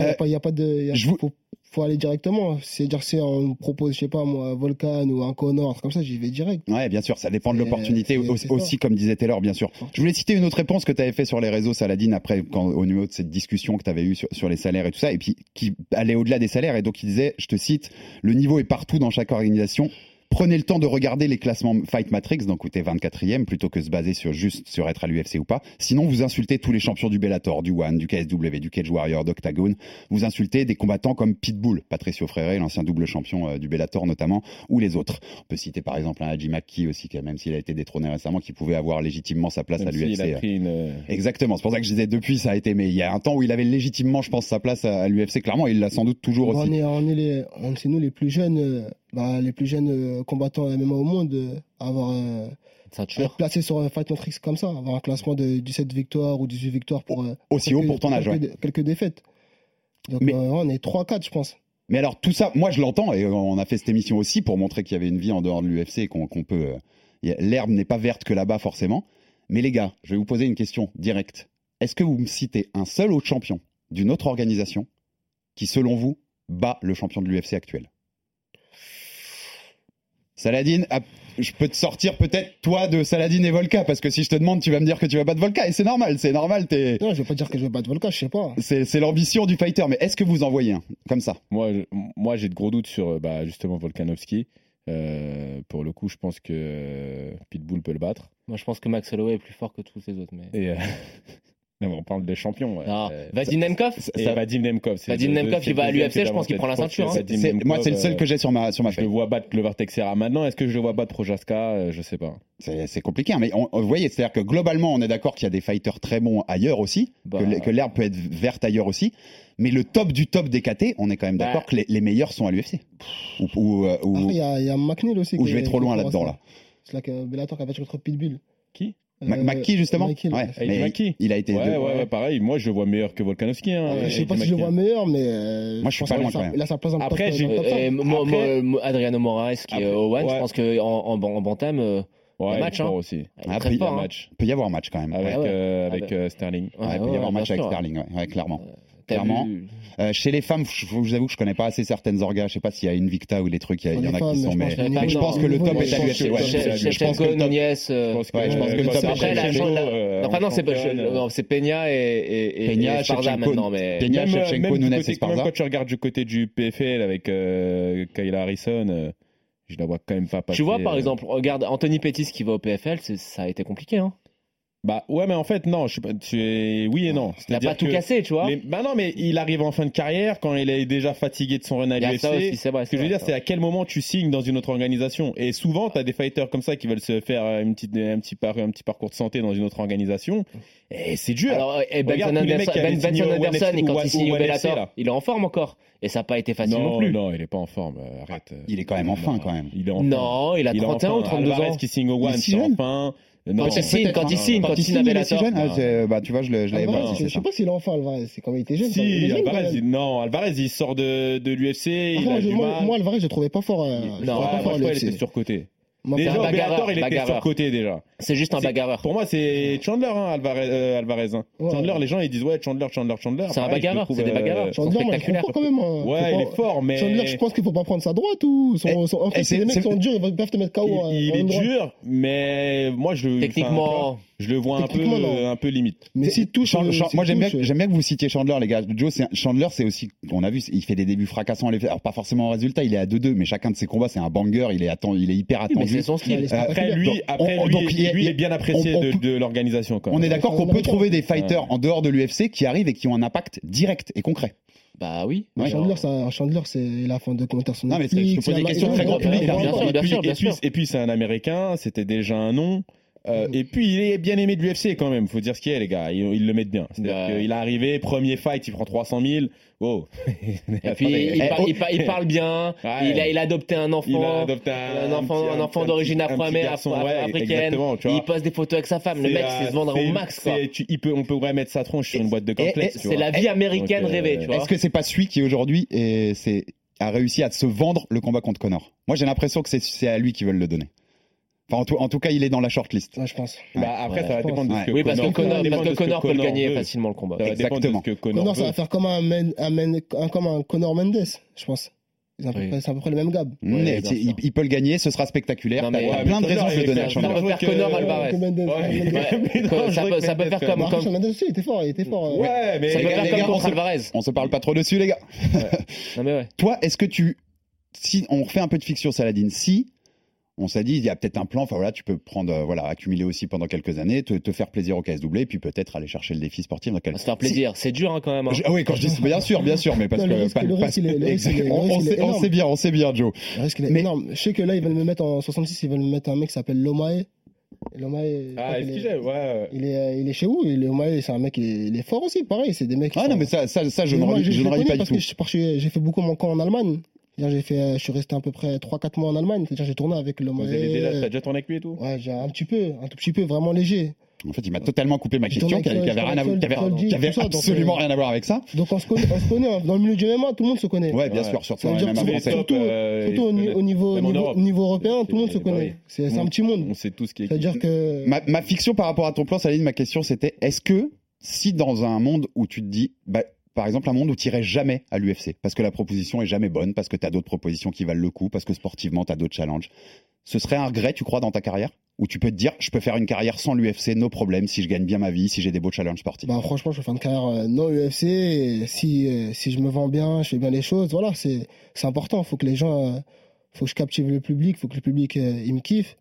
Euh, a, pas- y a pas de. y a- je vous- faut, faut aller directement. C'est-à-dire, si on me propose, je sais pas, moi, Volcan ou un Connor, comme ça, j'y vais direct. Ouais, bien sûr, ça dépend de l'opportunité aussi, comme disait Taylor, bien sûr. Je voulais citer une autre réponse que tu avais fait sur les réseaux, Saladin, après, quand, au niveau de cette discussion que tu avais eue sur, sur les salaires et tout ça, et puis qui allait au-delà des salaires, et donc il disait, je te cite, le niveau est partout dans chaque organisation. Prenez le temps de regarder les classements Fight Matrix, donc où t'es 24e, plutôt que se baser sur juste sur être à l'UFC ou pas. Sinon, vous insultez tous les champions du Bellator, du One, du KSW, du Cage Warrior, d'Octagon. Vous insultez des combattants comme Pitbull, Patricio Freire, l'ancien double champion euh, du Bellator notamment, ou les autres. On peut citer par exemple un Haji Makki aussi, qui, même s'il a été détrôné récemment, qui pouvait avoir légitimement sa place Même à l'UFC. a pris une. euh, Exactement, c'est pour ça que je disais depuis ça a été, mais il y a un temps où il avait légitimement, je pense, sa place à, à l'UFC. Clairement, il l'a sans doute toujours on aussi. est, on est les, on- c'est nous les plus jeunes, euh, bah, les plus jeunes euh, combattants MMA au monde euh, avoir euh, être placé sur un Fight Matrix comme ça, avoir un classement de 17 victoires ou 18 victoires pour Aussi haut quelques- pour ton âge, quelques, ouais. quelques défaites. Donc Mais- on est 3-4 je pense. Mais alors tout ça, moi je l'entends et on a fait cette émission aussi pour montrer qu'il y avait une vie en dehors de l'UFC et qu'on peut. euh, L'herbe n'est pas verte que là-bas forcément. Mais les gars, je vais vous poser une question directe. Est-ce que vous me citez un seul autre champion d'une autre organisation qui, selon vous, bat le champion de l'UFC actuel? Saladin, ah, je peux te sortir peut-être toi de Saladin et Volka parce que si je te demande, tu vas me dire que tu vas battre Volka et c'est normal, c'est normal. T'es, Non, je vais pas dire que je vais battre Volka, je sais pas. c'est, c'est l'ambition du fighter. Mais est-ce que vous en voyez un comme ça? Moi, je- moi, j'ai de gros doutes sur euh, bah, justement Volkanovski. Euh, pour le coup, je pense que euh, Pitbull peut le battre. Moi, je pense que Max Holloway est plus fort que tous les autres. Mais... Et euh, mais on parle des champions. Euh, Vadim Nemkov et ça- Vadim Nemkov. Vadim le- Nemkov, il va à le l'UFC, je pense qu'il prend la ceinture, hein. Nemkov, moi, c'est le seul euh, que j'ai sur ma, sur ma Je le vois battre Glover Texera maintenant. Est-ce que je le vois battre Projaska Euh, Je sais pas. C'est compliqué, hein, mais on, vous voyez, c'est-à-dire que globalement, on est d'accord qu'il y a des fighters très bons ailleurs aussi, Bah, que l'herbe peut être verte ailleurs aussi, mais le top du top des KT, on est quand même Bah. d'accord que les, les meilleurs sont à l'UFC. Ou, ou, euh, ou- Après, il y a, il y a McNeil aussi. ou je vais trop loin là-dedans, là. C'est là que Bellator qui a battu contre Pitbull. Qui? Ma- Euh, McKee, justement Ouais, mais Maki. il a été. Ouais, deux- ouais, ouais, pareil. Moi, je le vois meilleur que Volkanovski. Hein, je sais pas si je le vois meilleur, mais. euh, Moi, je suis pense pas loin quand même. Il a sa place top Après, mo- Après- Adriano Moraes qui est Après- au One, ouais. je pense qu'en en, en, en bantam, euh, Ouais, match, il hein. aussi. il Ah, fort. un hein. match peut y avoir match quand même. avec, Ah ouais. euh, Ah bah. euh, Sterling. Ouais, Ouais, il peut y avoir match avec. Sterling, ouais, clairement. Clairement. Euh, chez les femmes, je vous avoue que je connais pas assez certaines orgas. Je sais pas s'il y a une Victa ou les trucs, il y, a- il y Sur en a qui sont, je mais, je pense que le top est à l'UFC. je- pense que le top- Nunez, euh, Ouais, je pense que le top Après, est la- euh, Après, non, c'est Peña et, et, et, et Shevchenko. maintenant. Mais... Peña, même, euh, Shevchenko, du Nunes, Esparza. même quand tu regardes du côté du PFL avec euh, Kayla Harrison, euh, je la vois quand même pas passer. Tu vois, par euh, exemple, regarde Anthony Pettis qui va au PFL, ça a été compliqué. Hein. Bah ouais, mais en fait, non, je suis pas. Tu es... Oui et non. Il n'a pas tout cassé, tu vois. les- Bah non, mais il arrive en fin de carrière quand il est déjà fatigué de son run à Il y a ça aussi, l'UFC. c'est vrai. Ce que je veux dire, c'est à quel moment tu signes dans une autre organisation. Et souvent, tu as des fighters comme ça qui veulent se faire une petite, un, petit par- un petit parcours de santé dans une autre organisation. Et c'est dur. Alors, et Benson Regarde tous les mecs Anderson, Ben- Benson Anderson, FC, quand ou il signe au Bellator, il est en forme encore. Et ça n'a pas été facile non, non, plus. non, il est pas en forme. euh, Arrête. Il est quand même en fin, quand même. Il est en forme. Non, il a Il est en 31 ou forme. 32 Alvarez ans. qui signe au One, c'est en fin. Quand il signe, quand il signe, quand il signe Bellator. jeune, ah, Non. c'est- bah, tu vois, je l'avais Alvarez, pas. je sais pas s'il est enfant, Alvarez. C'est comme il était jeune. Si, quand Alvarez, non, Alvarez, il sort de, de l'UFC, moi, Alvarez, je le trouvais pas fort. euh, Non, trouvais moi, fort je qu'il l'UFC. était surcoté. Déjà, Bellator, il était surcoté déjà. C'est juste un bagarreur. Pour moi, c'est Chandler, hein, Alvarez. euh, Alvarez hein. Ouais. Chandler, les gens, ils disent ouais, Chandler, Chandler, Chandler. C'est un bagarreur, c'est des euh, bagarreurs. Chandler, moi, je quand même. hein. Ouais, il est fort, mais. Chandler, je pense qu'il faut pas prendre sa droite ou son, son- en fait, c'est- les mecs sont durs, ils peuvent te mettre KO. Il, à est droite. dur, mais moi je Techniquement, je le vois un peu non. un peu limite. Mais s'il touche, euh, moi j'aime bien, touche, j'aime bien que vous citiez Chandler les gars. Joe, c'est Chandler c'est aussi, on a vu, il fait des débuts fracassants. Alors pas forcément en résultat, il est à 2-2, mais chacun de ses combats c'est un banger. Il est il est hyper attendu. c'est son style. Ouais, Après lui, après lui, lui, il est bien apprécié on- on de, de l'organisation quand On est d'accord qu'on peut trouver des fighters en dehors de l'UFC qui arrivent et qui ont un impact direct et concret. Bah oui. Mais Ouais. Chandler, ça, Chandler, c'est, il a fait un documentaire sur Non, mais je te pose des questions très grand public, et puis c'est un Américain, c'était déjà un nom. Euh, et puis il est bien aimé de l'UFC quand même, faut dire ce qu'il est les gars, ils, ils le mettent bien. C'est-à-dire Bah. qu'il est arrivé, premier fight, il prend 300 000. Oh. Et (laughs) puis il, par- il par- il parle bien, Ouais. il, a, il a adopté un enfant, Il a adopté un- un enfant, un petit- un enfant un d'origine afro-américaine, ouais. Il poste des photos avec sa femme. Le mec c'est se vendre au max. quoi. tu- il peut, on pourrait mettre sa tronche sur une boîte de tu C'est la vie américaine Donc, euh, rêvée. Est-ce que c'est pas celui qui aujourd'hui a réussi à se vendre le combat contre Connor Moi, j'ai l'impression que c'est à lui qu'ils veulent le donner. Enfin, en tout, en tout cas, il est dans la shortlist. Ouais, je pense. Bah, après, Ouais, ça va dépendre de ce que Oui, parce que Connor, Connor, ça va parce que Connor peut le gagner veut. facilement le combat. Ça Exactement. de ce que Connor, Connor, ça va faire comme un, Men- un, Men- un- comme un Connor Mendes, je pense. C'est à peu Oui. près- c'est à peu près le même gab. C'est- sûr. il, il peut le gagner, ce sera spectaculaire. Non, mais- t'as Ouais, plein de raisons de le donner à il Sean Ça peut faire Connor Alvarez. Ouais. (laughs) Ça peut- faire comme- comme- Mendes aussi, il était fort, il était fort. Ouais, mais Ça peut faire comme contre Alvarez. On se parle pas trop dessus, les gars. Non mais ouais. Toi, est-ce que tu. Si on refait un peu de fiction, Saladin, si. On s'est dit, il y a peut-être un plan, enfin voilà, tu peux prendre, euh, voilà, accumuler aussi pendant quelques années, te, te faire plaisir au KSW, puis peut-être aller chercher le défi sportif dans quel... On va se faire plaisir. C'est dur hein, quand même. hein. Je- ah oui, quand je dis bien sûr, bien sûr, mais parce Non, que pas- le risque, parce- il est- il on, il sait, on sait bien, on sait bien, Joe. Le risque, il est Mais- énorme. Je sais que là, ils veulent me mettre en 66, ils veulent me mettre un mec qui s'appelle Lomae. Lomae, Ah, est-ce est- qu'il est Ouais. il est, euh, il est chez où Lomae, c'est un mec, il est, il est fort aussi, pareil. C'est des mecs. qui Ah sont- non, mais ça, ça, ça je ne je ne pas du parce tout. j'ai fait beaucoup mon camp en Allemagne. J'ai fait, euh, je suis resté à peu près 3-4 mois en Allemagne. C'est-à-dire, j'ai tourné avec Lomae. Vous avez déjà, t'as déjà tourné avec lui et tout? Ouais, j'ai un petit peu, un tout petit peu, vraiment léger. En fait, il m'a totalement coupé ma question, qui avait, rien à qui avait- absolument euh, rien à voir avec ça. Donc on se connaît, on se connaît hein. dans le milieu du MMA, tout le monde se connaît. Ouais, bien Ouais. sûr, surtout surtout, euh, surtout au, niveau, européen, tout le monde se connaît. C'est un petit monde. On sait tout ce qui est. C'est-à-dire que Ma, ma fiction par rapport à ton plan, Saladin, ma question c'était est-ce que si dans un monde où tu te dis, bah, par exemple, un monde où tu irais jamais à l'UFC, parce que la proposition est jamais bonne, parce que tu as d'autres propositions qui valent le coup, parce que sportivement tu as d'autres challenges, ce serait un regret, tu crois, dans ta carrière? Où tu peux te dire, je peux faire une carrière sans l'UFC, no problème, si je gagne bien ma vie, si j'ai des beaux challenges sportifs? Bah, franchement, je vais faire une carrière euh, non UFC. et si, euh, si je me vends bien, je fais bien les choses, voilà, c'est important. faut que les gens. euh, faut que je captive le public, faut que le public euh, il me kiffe.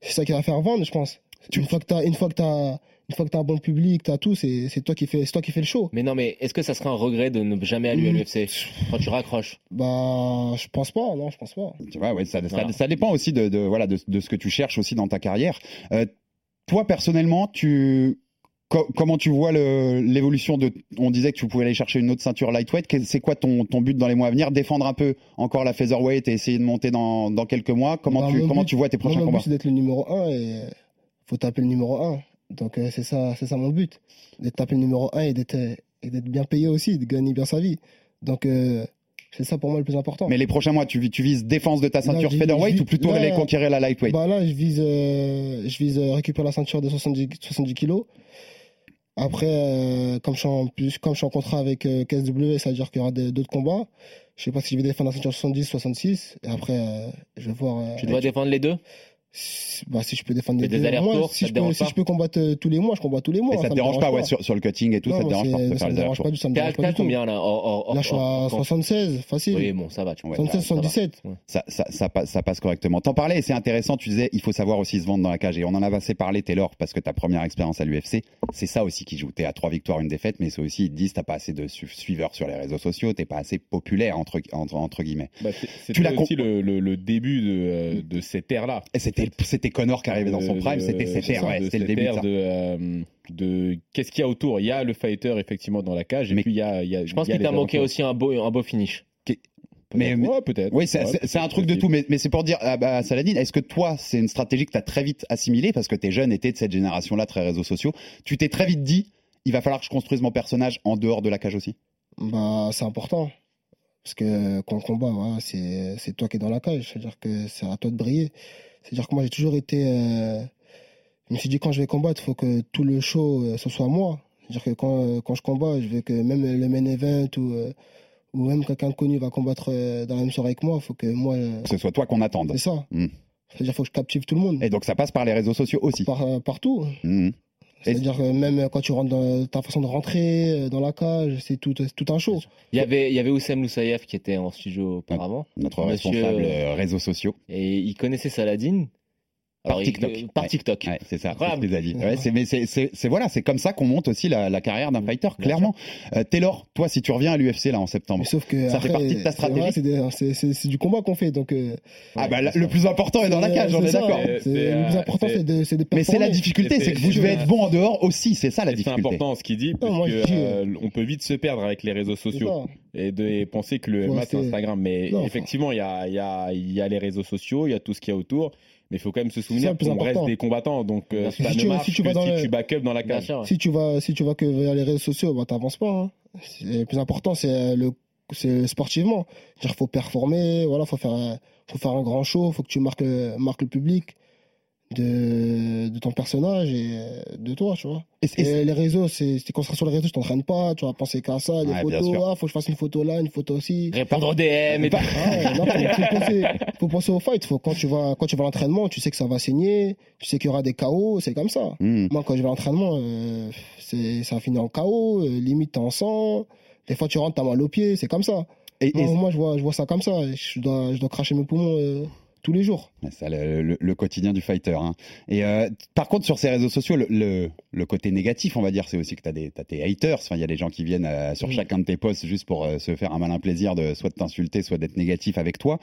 C'est ça qui va faire vendre, je pense. Une fois que t'as une fois que t'as une fois que t'as un bon public, t'as tout, c'est c'est toi qui fais c'est toi qui fais le show. Mais non, mais est-ce que ça serait un regret de ne jamais aller à Mm. l'UFC quand tu raccroches? Bah, je pense pas, non, je pense pas. Tu vois, ouais, ça, ça- Voilà. ça dépend aussi de, de, voilà, de, de ce que tu cherches aussi dans ta carrière. Euh, toi, personnellement, tu, co- comment tu vois le- l'évolution de. On disait que tu pouvais aller chercher une autre ceinture lightweight. C'est quoi ton, ton but dans les mois à venir? Défendre un peu encore la featherweight et essayer de monter dans, dans quelques mois? Comment, Bah, tu, comment but- tu vois tes Moi, prochains mon but, combats? c'est d'être le numéro 1 et faut taper le numéro 1. Donc, euh, c'est ça, c'est ça mon but. D'être le numéro 1 et d'être, et d'être bien payé aussi, de gagner bien sa vie. Donc, euh, c'est ça pour moi le plus important. Mais les prochains mois, tu, vis- tu vises défense de ta ceinture j'y- featherweight ou plutôt là, aller conquérir la lightweight? Bah là, je vise, euh, je vise récupérer la ceinture de 70, 70 kilos. Après, euh, comme, je suis en, plus- comme je suis en contrat avec euh, KSW, ça veut dire qu'il y aura d'autres combats. Je sais pas si je vais défendre la ceinture 70, 66. Et après, euh, je vais voir. euh, Tu dois défendre les deux? Bah, si je peux défendre des deux. allers-retours, Moi, ça si, te je peux, dérange si pas je peux combattre euh, tous les mois, je combat tous les mois. Et ça te me dérange pas, ouais, sur, sur le cutting et tout, Non, ça te dérange pas de ça faire les dérange pas du ça me T'es à dérange pas t'es à du tout. combien là Là, je suis à hors- 76, facile. Oui, bon, ça va. Tu Ouais, 76, ça va. 77. ça, ça, ça, passe, ça passe correctement. T'en parlais et c'est intéressant, tu disais, il faut savoir aussi se vendre dans la cage. Et on en a assez parlé, Taylor, parce que ta première expérience à l'UFC, c'est ça aussi qui joue. T'es à trois victoires, une défaite, mais c'est aussi, ils te disent, t'as pas assez de su- suiveurs sur les réseaux sociaux, t'es pas assez populaire, entre, guillemets. Bah, Tu l'as C'était aussi le, début de, euh, cette ère-là. C'était, c'était Connor qui arrivait dans son De- prime, c'était ça, ouais, c'était le début de de, euh, de qu'est-ce qu'il y a autour? Il y a le fighter effectivement dans la cage, et Mais- puis il y a, il y a. Je pense qu'il t'a manqué aussi un beau, un beau finish. Mais, mais- Ouais, peut-être. oui, c'est, Ouais, un truc de tout, mais, mais c'est pour dire, ah bah, Saladin, est-ce que toi, c'est une stratégie que t'as très vite assimilée, parce que t'es jeune et t'es de cette génération-là, très réseaux sociaux, tu t'es très vite dit, il va falloir que je construise mon personnage en dehors de la cage aussi? Bah, c'est important. Parce que quand on combat, voilà, c'est toi qui es dans la cage. C'est-à-dire que c'est à toi de briller. C'est-à-dire que moi, j'ai toujours été. euh, je me suis dit, quand je vais combattre, il faut que tout le show, euh, ce soit moi. C'est-à-dire que quand, euh, quand je combat, je veux que même le main event ou, ou même quelqu'un de connu va combattre dans la même soirée que moi, il faut que moi. Que ce soit toi qu'on attende. c'est ça. Mm. C'est-à-dire qu'il faut que je captive tout le monde. Et donc ça passe par les réseaux sociaux aussi. Par, partout. Mhm. C'est-à-dire que même quand tu rentres dans ta façon de rentrer euh, dans la cage, c'est tout, tout un show. Il y avait, il y avait Oussem Loussaïef qui était en studio auparavant. Notre responsable euh, euh, réseaux sociaux. Et il connaissait Saladin. Alors, par TikTok. euh, par Ouais. TikTok. Ouais, c'est ça, c'est ce Incroyable. qu'il a dit. Ouais, c'est, mais c'est, c'est, c'est- voilà, c'est comme ça qu'on monte aussi la, la carrière d'un fighter, clairement. Euh, Taylor, toi, si tu reviens à l'UFC là en septembre, sauf que ça après, fait partie de ta c'est- stratégie. voilà, c'est des- c'est c'est- c'est du combat qu'on fait, donc. euh, ah bah le plus important est dans la cage, on c'est est d'accord. c'est- C'est, Le plus important, c'est- c'est de, c'est de Mais c'est la difficulté, c'est que vous c'est- devez être bon en dehors aussi, c'est ça la Et C'est difficulté. important ce qu'il dit, parce moi, que, je dis, euh, on peut vite se perdre avec les réseaux C'est sociaux et de penser que le MMA c'est Instagram. Mais effectivement, il y a les réseaux sociaux, il y a tout ce qu'il y a autour. Mais il faut quand même se souvenir qu'on reste important. des combattants. Donc euh, Si ça tu- ne marche si tu que vas dans si le- tu back up dans la Bien cage. sûr. Si tu vas, si tu vas que vers les réseaux sociaux, bah t'avances pas. Hein. C'est- Le plus important, c'est le, c'est sportivement. Il faut performer, voilà, faut faire, un- faut faire un grand show, faut que tu marques, marques le public de, de ton personnage et de toi, tu vois. Et- les réseaux, c'est, construis sur les réseaux, tu t'entraînes pas, tu vas penser qu'à ça, les Ouais, photos, ah, faut que je fasse une photo là, une photo aussi. Répondre aux DM et tout. Ah non, faut, penser, faut penser au fight. Faut, quand tu vas, quand tu vas à l'entraînement, tu sais que ça va saigner, tu sais qu'il y aura des KO, c'est comme ça. Hmm. Moi, quand je vais à l'entraînement, euh, c'est, ça finit en KO, euh, limite t'es en sang. Des fois, tu rentres, t'as mal aux pieds, c'est comme ça. Et- et- moi, je vois, je vois ça comme ça. Je dois, je dois cracher mes poumons euh, tous les jours. C'est le, le- le quotidien du fighter. hein. Et euh, par contre, sur ces réseaux sociaux, le, le, le côté négatif, on va dire, c'est aussi que tu as, as tes haters. Enfin, il y a des gens qui viennent euh, sur chacun de tes posts juste pour euh, se faire un malin plaisir de soit de t'insulter, soit d'être négatif avec toi.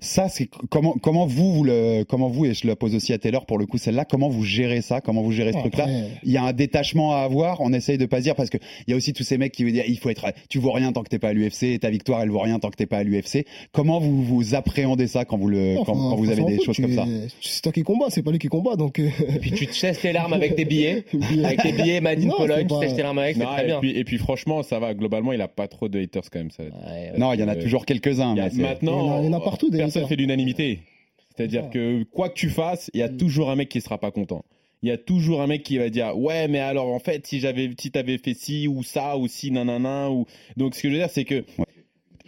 Ça, c'est comment, comment vous, vous le, comment vous, et je la pose aussi à Taylor pour le coup, celle-là, comment vous gérez ça? Comment vous gérez ce truc-là? après, Il y a un détachement à avoir. On essaye de pas dire parce que il y a aussi tous ces mecs qui veulent dire il faut être, tu vaux rien tant que t'es pas à l'UFC, ta victoire elle vaut rien tant que t'es pas à l'UFC. Comment vous vous appréhendez ça quand vous le, quand, vous avez des choses comme ça C'est toi qui combat, c'est pas lui qui combat, donc. euh, Puis tu te chasses tes larmes avec tes billets. (laughs) Avec tes billets, Madine Non, Pologne, c'est tu pas- chasses tes larmes avec, c'est très et, bien. puis, et puis franchement, ça va. Globalement, il a pas trop de haters quand même. Ça. Ouais. Non, il y en a Euh, toujours quelques-uns. Il y a- mais c'est- maintenant, Il y en a- partout, des personne fait l'unanimité. C'est-à-dire que quoi que tu fasses, il y a toujours un mec qui sera pas content. Il y a toujours un mec qui va dire ouais mais alors en fait si j'avais si t'avais fait ci ou ça ou si nanana ou donc ce que je veux dire c'est que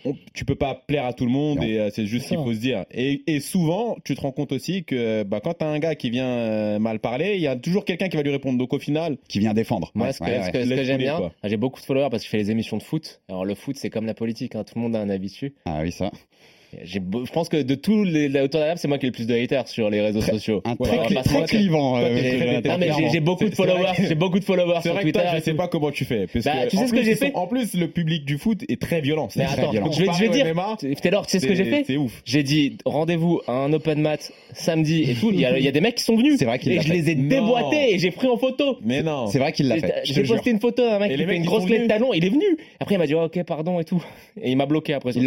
on- tu peux pas plaire à tout le monde Non. et euh, c'est juste ce qu'il faut se dire et, et souvent tu te rends compte aussi que bah, quand t'as un gars qui vient euh, mal parler il y a toujours quelqu'un qui va lui répondre donc au final qui vient défendre. Moi, Ouais, ce que, ouais, ce ouais. que- ce que Laisse j'aime bien, j'ai beaucoup de followers parce que je fais les émissions de foot. Alors le foot, c'est comme la politique, hein, tout le monde a un avis dessus. Ah oui, ça. Je pense que de tous les la autour de la table, c'est moi qui ai le plus de haters sur les réseaux sociaux. Un Ouais, très, se très clivant. Euh, j'ai- beaucoup de followers, j'ai beaucoup de followers sur Twitter. je sais pas comment tu fais. Parce Bah, que, tu sais en ce que plus, j'ai sont- fait? En plus, le public du foot est très violent. Mais très attends, violent. je vais, je dire, MMA, Taylor, tu sais ce que j'ai fait? C'est ouf. J'ai dit rendez-vous à un open mat samedi et tout. Il y a, il y a des mecs qui sont venus. C'est vrai qu'il Et je les ai déboîtés et j'ai pris en photo. Mais non. C'est vrai qu'il l'a fait. J'ai posté une photo d'un mec qui fait une grosse sont clé de venus. talon. Il est venu. Après, il m'a dit oh, ok, pardon et tout. Et il m'a bloqué après. en fait,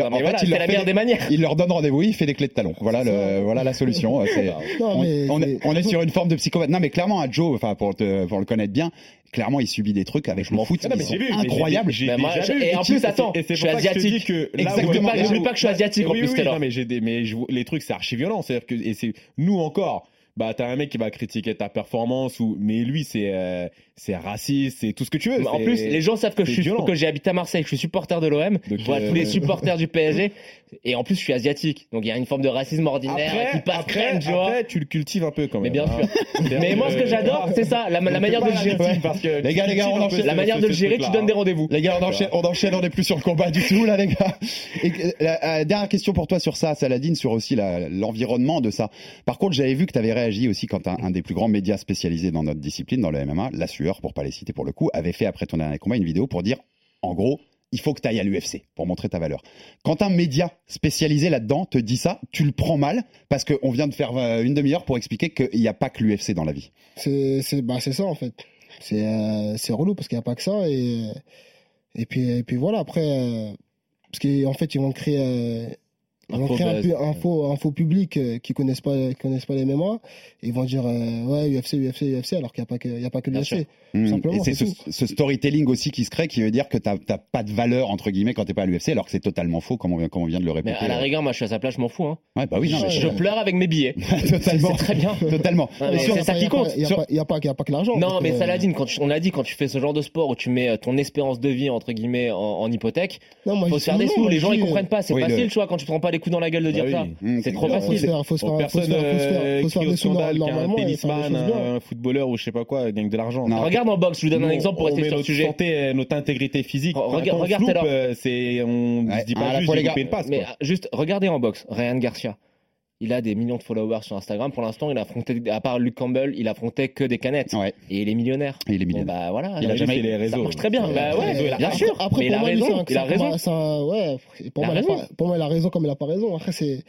il la des manières. Il leur donne rendez-vous, il fait des clés de talon. Voilà, le, voilà la solution. (laughs) Non, on, mais on est, c'est- on est sur une forme de psychopathe. Non, mais clairement, à Joe, enfin pour, te- pour le connaître bien, clairement, il subit des trucs avec le foot Ah je- vu. et en plus, attends, je suis je asiatique. Exactement. N'oublie pas- n'oublie pas que je suis asiatique en plus, non, mais j'ai des, mais je- les trucs, c'est archi violent. C'est-à-dire que, et c'est, nous encore, bah, t'as un mec qui va critiquer ta performance ou, mais lui, c'est, euh, c'est raciste, c'est tout ce que tu veux. Mais En plus, les gens savent que je suis violent. que j'ai habité à Marseille, que je suis supporter de l'OM. Je vois euh, tous les (laughs) supporters du PSG. Et en plus, je suis asiatique. Donc il y a une forme de racisme ordinaire qui passe après, crème, tu vois. après, tu le cultives un peu quand Mais même. bien hein. sûr. (laughs) C'est-à-dire Mais moi, ce que j'adore, (laughs) c'est ça, la, la manière de le gérer. victime, parce que Les gars, les gars, on enchaîne. La manière de le gérer, tu donnes des hein. rendez-vous. Les gars, on enchaîne, on enchaîne, on n'est plus sur le combat du tout, là, les gars. Euh, dernière question pour toi sur ça, Saladin, sur aussi l'environnement de ça. Par contre, j'avais vu que tu avais réagi aussi quand un, des plus grands médias spécialisés dans notre discipline, dans le MMA, La Sueur, pour pas les citer pour le coup, avait fait après ton dernier combat une vidéo pour dire, en gros, il faut que tu ailles à l'UFC pour montrer ta valeur. Quand un média spécialisé là-dedans te dit ça, tu le prends mal parce qu'on vient de faire euh, une demi-heure pour expliquer qu'il n'y a pas que l'UFC dans la vie. C'est bah ça en fait. C'est euh, relou parce qu'il n'y a pas que ça et et puis et puis voilà après euh, parce qu'en fait ils vont créer euh, ils Un faux créer un, buzz. pu- un faux un faux public euh, qui connaissent pas qui connaissent pas les MMA et ils vont dire euh, ouais UFC UFC UFC alors qu'il n'y a pas que il y a pas que Bien l'UFC. Mmh. Simplement, Et c'est ce, ce storytelling aussi qui se crée qui veut dire que t'as t'as pas de valeur entre guillemets quand t'es pas à l'UFC alors que c'est totalement faux comme on, vient- comme on vient de le Mais répéter. à la rigueur, moi, je suis à sa place, je m'en fous. Hein. Ouais, bah oui, non, mais Je pleure avec mes billets. (laughs) totalement, C'est très bien. totalement. Mais c'est ça qui compte. Il n'y a, Sur- pas- a a que l'argent. Non, mais Saladin, quand tu- on l'a dit, quand tu fais ce genre de sport où tu mets euh, ton espérance de vie entre guillemets en, en hypothèque, Non, moi, faut se faire des sous. Les gens ils euh, comprennent pas. C'est facile, tu vois, quand tu prends pas les coups dans la gueule de dire Bah ça. oui. Mmh, C'est trop Faut se facile. faire, faut se Bon, faire, faut se personne faire, faut se faire, faut se faire crie au scandale qu'un tennisman, un footballeur ou je sais pas quoi gagne de l'argent. Non, Regarde en boxe, je vous donne un exemple pour rester sur le notre sujet. santé, euh, notre intégrité physique. Regarde- euh, c'est, on se dit pas juste, une passe. Mais juste, regardez en boxe, Ryan Garcia. Il a des millions de followers sur Instagram. Pour l'instant, il a affronté, à part Luke Campbell, il affrontait que des canettes. Et il est millionnaire. Et il est Bon, millionnaire. bah voilà. Il a jamais les réseaux. Ça marche très bien. Ouais, Bah ouais, réseaux, bien sûr. Après, mais il a moi, raison. Il a raison. un- ouais, pour Il moi, il a raison. pas- pour moi, il a raison comme il a pas raison. Après, c'est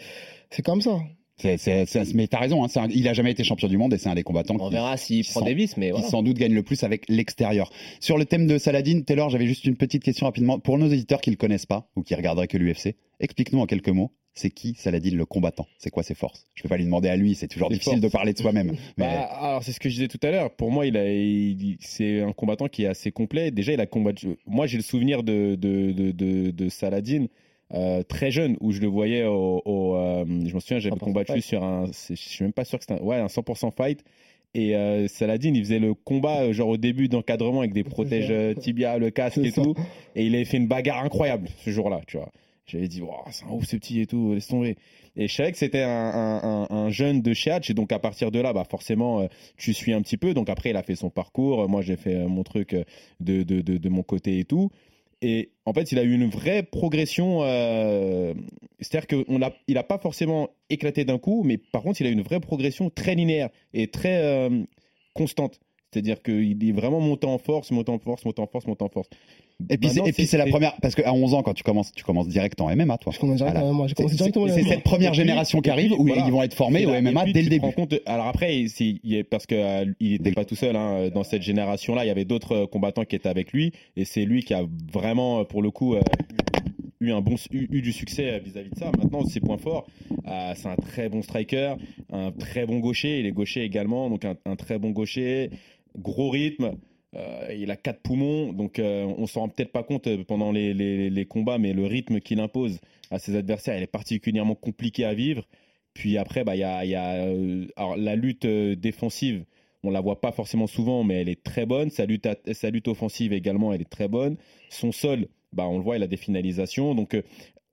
c'est comme ça. C'est- c'est- c'est- mais t'as raison, hein, un- il a jamais été champion du monde et c'est un des combattants On qui, verra s'il prend sans- des vis, mais qui sans doute gagne le plus avec l'extérieur. Sur le thème de Saladin, Taylor, j'avais juste une petite question rapidement. Pour nos éditeurs qui le connaissent pas ou qui regarderaient que l'UFC, explique-nous en quelques mots, c'est qui Saladin le combattant C'est quoi ses forces? Je peux pas lui demander à lui, c'est toujours difficile de parler de soi-même. (laughs) Mais Bah, alors c'est ce que je disais tout à l'heure. Pour moi, il a, il- c'est un combattant qui est assez complet. Déjà, il a combattu. Moi, j'ai le souvenir de de de, de, de Saladin euh, très jeune où je le voyais au. au, euh, je me souviens, j'avais 100% combattu fight. sur un. Je suis même pas sûr que c'était un, ouais un 100% fight. Et euh, Saladin, il faisait le combat genre au début d'encadrement avec des protèges tibia, le casque et ça. tout. Et il avait fait une bagarre incroyable ce jour-là, tu vois. J'avais dit, Wow, c'est un ouf ce petit et tout, laisse tomber. Et je savais que c'était un, un- un- un jeune de chez et donc à partir de là, bah forcément, euh, tu suis un petit peu. Donc après, il a fait son parcours. Moi, j'ai fait euh, mon truc euh, de, de, de, de mon côté et tout. Et en fait, il a eu une vraie progression. C'est-à-dire qu'il n'a il a pas forcément éclaté d'un coup, mais par contre, il a eu une vraie progression très linéaire et très constante. C'est-à-dire qu'il est vraiment monté en force, monté en force, monté en force, monté en force. Et puis, c'est- Maintenant, et puis c'est la première parce qu'à 11 ans quand tu commences tu commences direct en MMA toi. Je commence direct en MMA. J'ai C'est cette première génération qui arrive où voilà. ils vont être formés au MMA puis, dès le début. compte- alors après, c'est- parce que euh, il n'était pas tout seul hein, dans cette génération-là. Il y avait d'autres euh, combattants qui étaient avec lui, et c'est lui qui a vraiment, euh, pour le coup, euh, eu un bon, eu, eu du succès euh, vis-à-vis de ça. Maintenant, ses points forts, euh, c'est un très bon striker, un très bon gaucher. Il est gaucher également, donc un, un très bon gaucher, gros rythme. Euh, il a quatre poumons, donc euh, on s'en rend peut-être pas compte euh, pendant les, combats, mais le rythme qu'il impose à ses adversaires, il est particulièrement compliqué à vivre. Puis après, bah, y a, euh, alors, la lutte défensive. On la voit pas forcément souvent, mais elle est très bonne. Sa lutte, sa lutte offensive également, elle est très bonne. Son sol, bah, on le voit, il a des finalisations. Donc,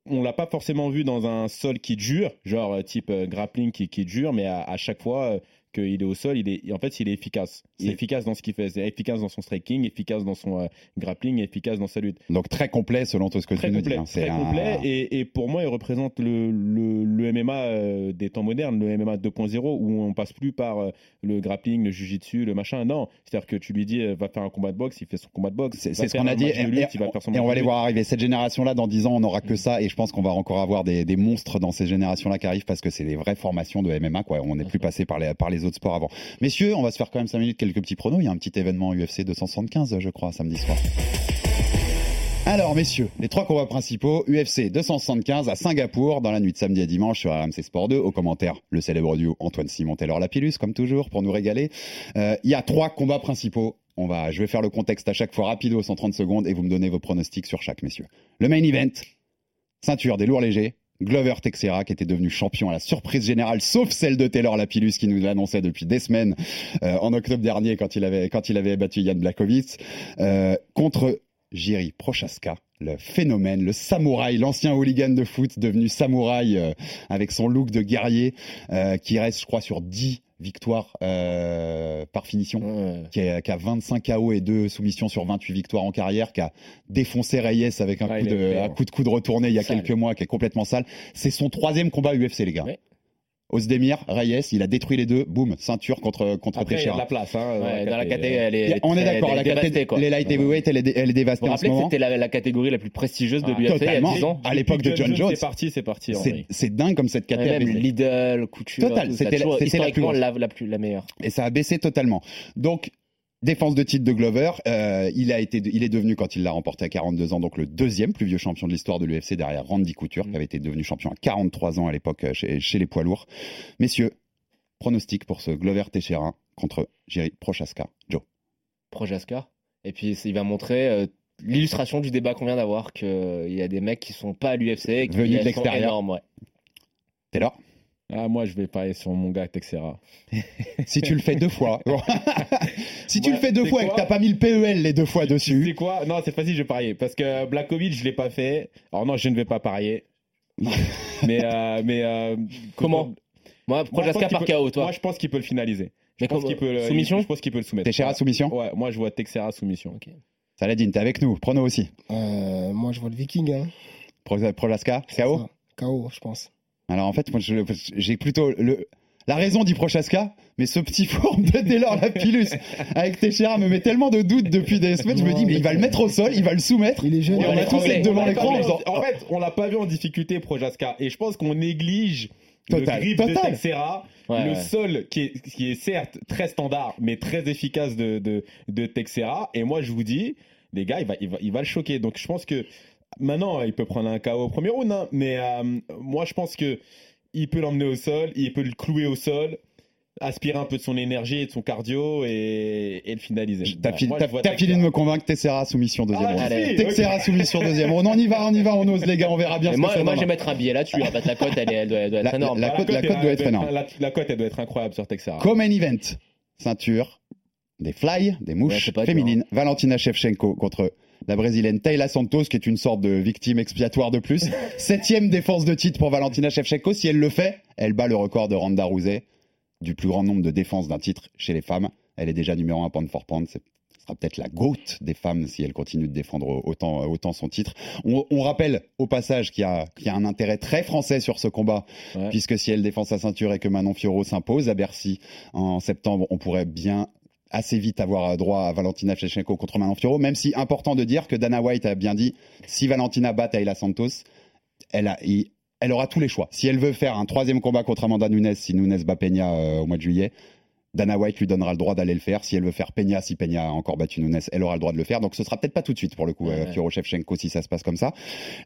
on l'a pas forcément vu dans un sol qui dure, genre type grappling qui, dure, mais à, chaque fois qu'il est au sol, il est, en fait, il est efficace. Il est efficace dans ce qu'il fait. C'est efficace dans son striking, efficace dans son euh, grappling, efficace dans sa lutte Donc très complet selon tout ce que très tu nous complet, dis. hein. Très un- complet et, et pour moi il représente le, le, le MMA euh, des temps modernes, le MMA 2.0 où on passe plus par euh, le grappling, le jujitsu, le machin. Non, c'est-à-dire que tu lui dis va faire un combat de boxe, il fait son combat de boxe. C'est ce qu'on a dit. Et, lutte, et- il va faire son et on va les lutte. voir arriver. Cette génération-là, dans 10 ans, on n'aura que ça. Et je pense qu'on va encore avoir des, des monstres dans ces générations-là qui arrivent parce que c'est des vraies formations de MMA. Quoi. On n'est plus passé par les, par les autres sports avant. Messieurs, on va se faire quand même 5 minutes, quelques petits pronos. Il y a un petit événement UFC 275, je crois, samedi soir. Alors, messieurs, les trois combats principaux, UFC 275 à Singapour, dans la nuit de samedi à dimanche sur RMC Sport 2. Au commentaire, le célèbre duo Antoine Simon Taylor Lapillus, comme toujours, pour nous régaler. Euh, Il y a trois combats principaux. On va, je vais faire le contexte à chaque fois rapido, 130 secondes, et vous me donnez vos pronostics sur chaque, messieurs. Le main event, ceinture des lourds légers. Glover Texera, qui était devenu champion à la surprise générale, sauf celle de Taylor Lapillus, qui nous l'annonçait depuis des semaines euh, en octobre dernier quand il avait, quand il avait battu Yann Blakovic, euh, contre Jiri Prochaska, le phénomène, le samouraï, l'ancien hooligan de foot devenu samouraï euh, avec son look de guerrier, qui reste, je crois, sur 10 victoires euh, par finition, Ouais. qui, a, qui a 25 KO et 2 soumissions sur 28 victoires en carrière, qui a défoncé Reyes avec un, Ouais, coup, de, fait, un hein. coup de retourné il y a Sale. quelques mois, qui est complètement sale. C'est son troisième combat UFC, les gars. Ouais. Ozdemir, Reyes, il a détruit les deux, boum, ceinture contre, contre Après, il y a Teixeira. de la place. Hein, Ouais, dans la caté. catégorie, elle est, on est d'accord, la est dévastée, caté- quoi. les light heavyweight, elle est, elle est dévastée vous en ce moment. c'était la, la catégorie la plus prestigieuse de Ah, l'UFC il y a totalement. 10 ans À l'époque de John Jones. C'est parti, c'est parti. C'est dingue comme cette Et caté a même. Lidl, Couture, Total, c'était la, la, plus, la meilleure. et ça a baissé totalement. Donc défense de titre de Glover, euh, il a été, il est devenu quand il l'a remporté à 42 ans, donc le deuxième plus vieux champion de l'histoire de l'UFC derrière Randy Couture, qui avait été devenu champion à 43 ans à l'époque euh, chez, chez les poids lourds. Messieurs, pronostic pour ce Glover Teixeira contre Jerry Prochaska. Joe. Projaska. Et puis il va montrer euh, l'illustration du débat qu'on vient d'avoir qu'il y a des mecs qui sont pas à l'UFC et qui Venus de l'extérieur. ouais. Taylor, Ah, moi, je vais parier sur mon gars Texera. (laughs) si tu le fais deux fois, (laughs) si tu Ouais, le fais deux c'est fois et que t'as pas mis le PEL les deux fois Tu dessus, sais quoi? Non, c'est facile, je vais parier. Parce que Blakovic, je l'ai pas fait. Alors non, je ne vais pas parier. (laughs) mais euh, mais euh, Comment? Moi, Moi, je par KO, toi. Moi, je pense qu'il peut le finaliser. Je Mais pense qu'il peut le- soumission? Je pense qu'il peut le soumettre. Teixeira soumission? Ouais, moi je vois Texera soumission. Ok. Saladin, t'es avec nous, prono aussi. Euh, moi, je vois le Viking. Hein. Pro- KO. KO, je pense. Alors en fait, moi, j'ai plutôt le. La raison dit Prochaska, mais ce petit (laughs) forme de Taylor Lapillus avec Teixeira me met tellement de doutes depuis des semaines. Je me dis, mais il va le mettre au sol, il va le soumettre. Il est jeune. Et on va tous être devant On l'écran en en fait, on l'a pas vu en difficulté Projaska et je pense qu'on néglige Total, le grip de total. Texera, Ouais, le ouais. sol qui est, qui est certes très standard mais très efficace de, de, de Texera et moi je vous dis les gars il va, il va, il va le choquer donc je pense que maintenant il peut prendre un KO au premier round hein, mais euh, moi je pense que il peut l'emmener au sol il peut le clouer au sol aspirer un peu de son énergie et de son cardio et, et le finaliser. T'as Ouais, fini, de me convaincre, Teixeira soumission deuxième Ah, round. si, Texeira ok. soumission deuxième round. On y va, on y va, on ose les gars, on verra bien Et ce que moi, ça moi, je vais mettre un billet là-dessus. Fait, la cote, elle, doit, elle doit être La- énorme. la- cote- la cote doit être énorme. La, la cote, elle doit être incroyable sur Texera. Comme un event, ceinture, des fly, des Ouais, mouches pas dur, féminines. Valentina Shevchenko contre la brésilienne Tayla Santos, qui est une sorte de victime expiatoire de plus. (laughs) Septième défense de titre pour Valentina Shevchenko. Si elle le fait, elle bat le record de Ronda Rousey du plus grand nombre de défenses d'un titre chez les femmes. Elle est déjà numéro un pound for pound. Ce sera peut-être la GOAT des femmes si elle continue de défendre autant, autant son titre. On, on rappelle au passage qu'il y, a, qu'il y a un intérêt très français sur ce combat, Ouais. puisque si elle défend sa ceinture et que Manon Fiorot s'impose à Bercy en septembre, on pourrait bien assez vite avoir droit à Valentina Shevchenko contre Manon Fiorot, même si important de dire que Dana White a bien dit, si Valentina bat Ayla Santos, elle, a, il- elle aura tous les choix. Si elle veut faire un troisième combat contre Amanda Nunes, si Nunes bat Peña euh, au mois de juillet, Dana White lui donnera le droit d'aller le faire. Si elle veut faire Peña, si Peña a encore battu Nunes, elle aura le droit de le faire. Donc ce sera peut-être pas tout de suite pour le coup, Ouais, euh, ouais. Fiorot Shevchenko, si ça se passe comme ça.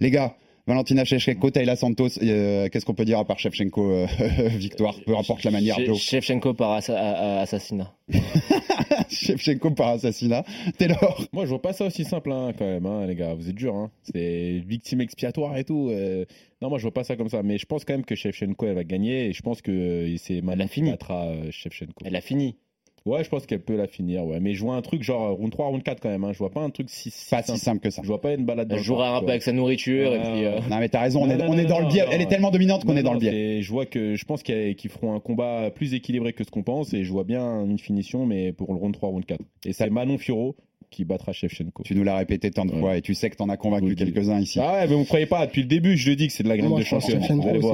Les gars, Valentina Shevchenko, Tayla Santos, euh, qu'est-ce qu'on peut dire à part Shevchenko euh, (laughs) victoire, peu importe la manière. Shevchenko par assa- assassinat. (laughs) Shevchenko par assassinat. Taylor. Moi, je vois pas ça aussi simple, hein, quand même, hein, les gars. Vous êtes durs, hein. C'est victime expiatoire et tout. euh. Non, moi, je vois pas ça comme ça. Mais je pense quand même que Shevchenko, elle va gagner. Et je pense que euh, c'est Manon a qui fini. battra euh, Shevchenko. Elle a fini. Ouais, je pense qu'elle peut la finir, ouais. Mais je vois un truc genre round 3, round 4 quand même. Hein. Je vois pas un truc si, si Pas simple. si simple que ça. Je vois pas une balade Elle le jouera un peu avec sa nourriture et puis. euh, Non mais t'as raison, on est, non, on est dans non, le biais. non, Elle est tellement dominante qu'on est dans non, le biais. Je vois que je pense qu'elle- qu'ils feront un combat plus équilibré que ce qu'on pense et je vois bien une finition, mais pour le round 3, round 4. Et c'est Manon Fiorot qui battra Shevchenko. Tu nous l'as répété tant de Ouais. fois et tu sais que t'en as convaincu quelques-uns ici. Ah ouais, mais vous me croyez pas, depuis le début, je le dis que c'est de la graine de champion.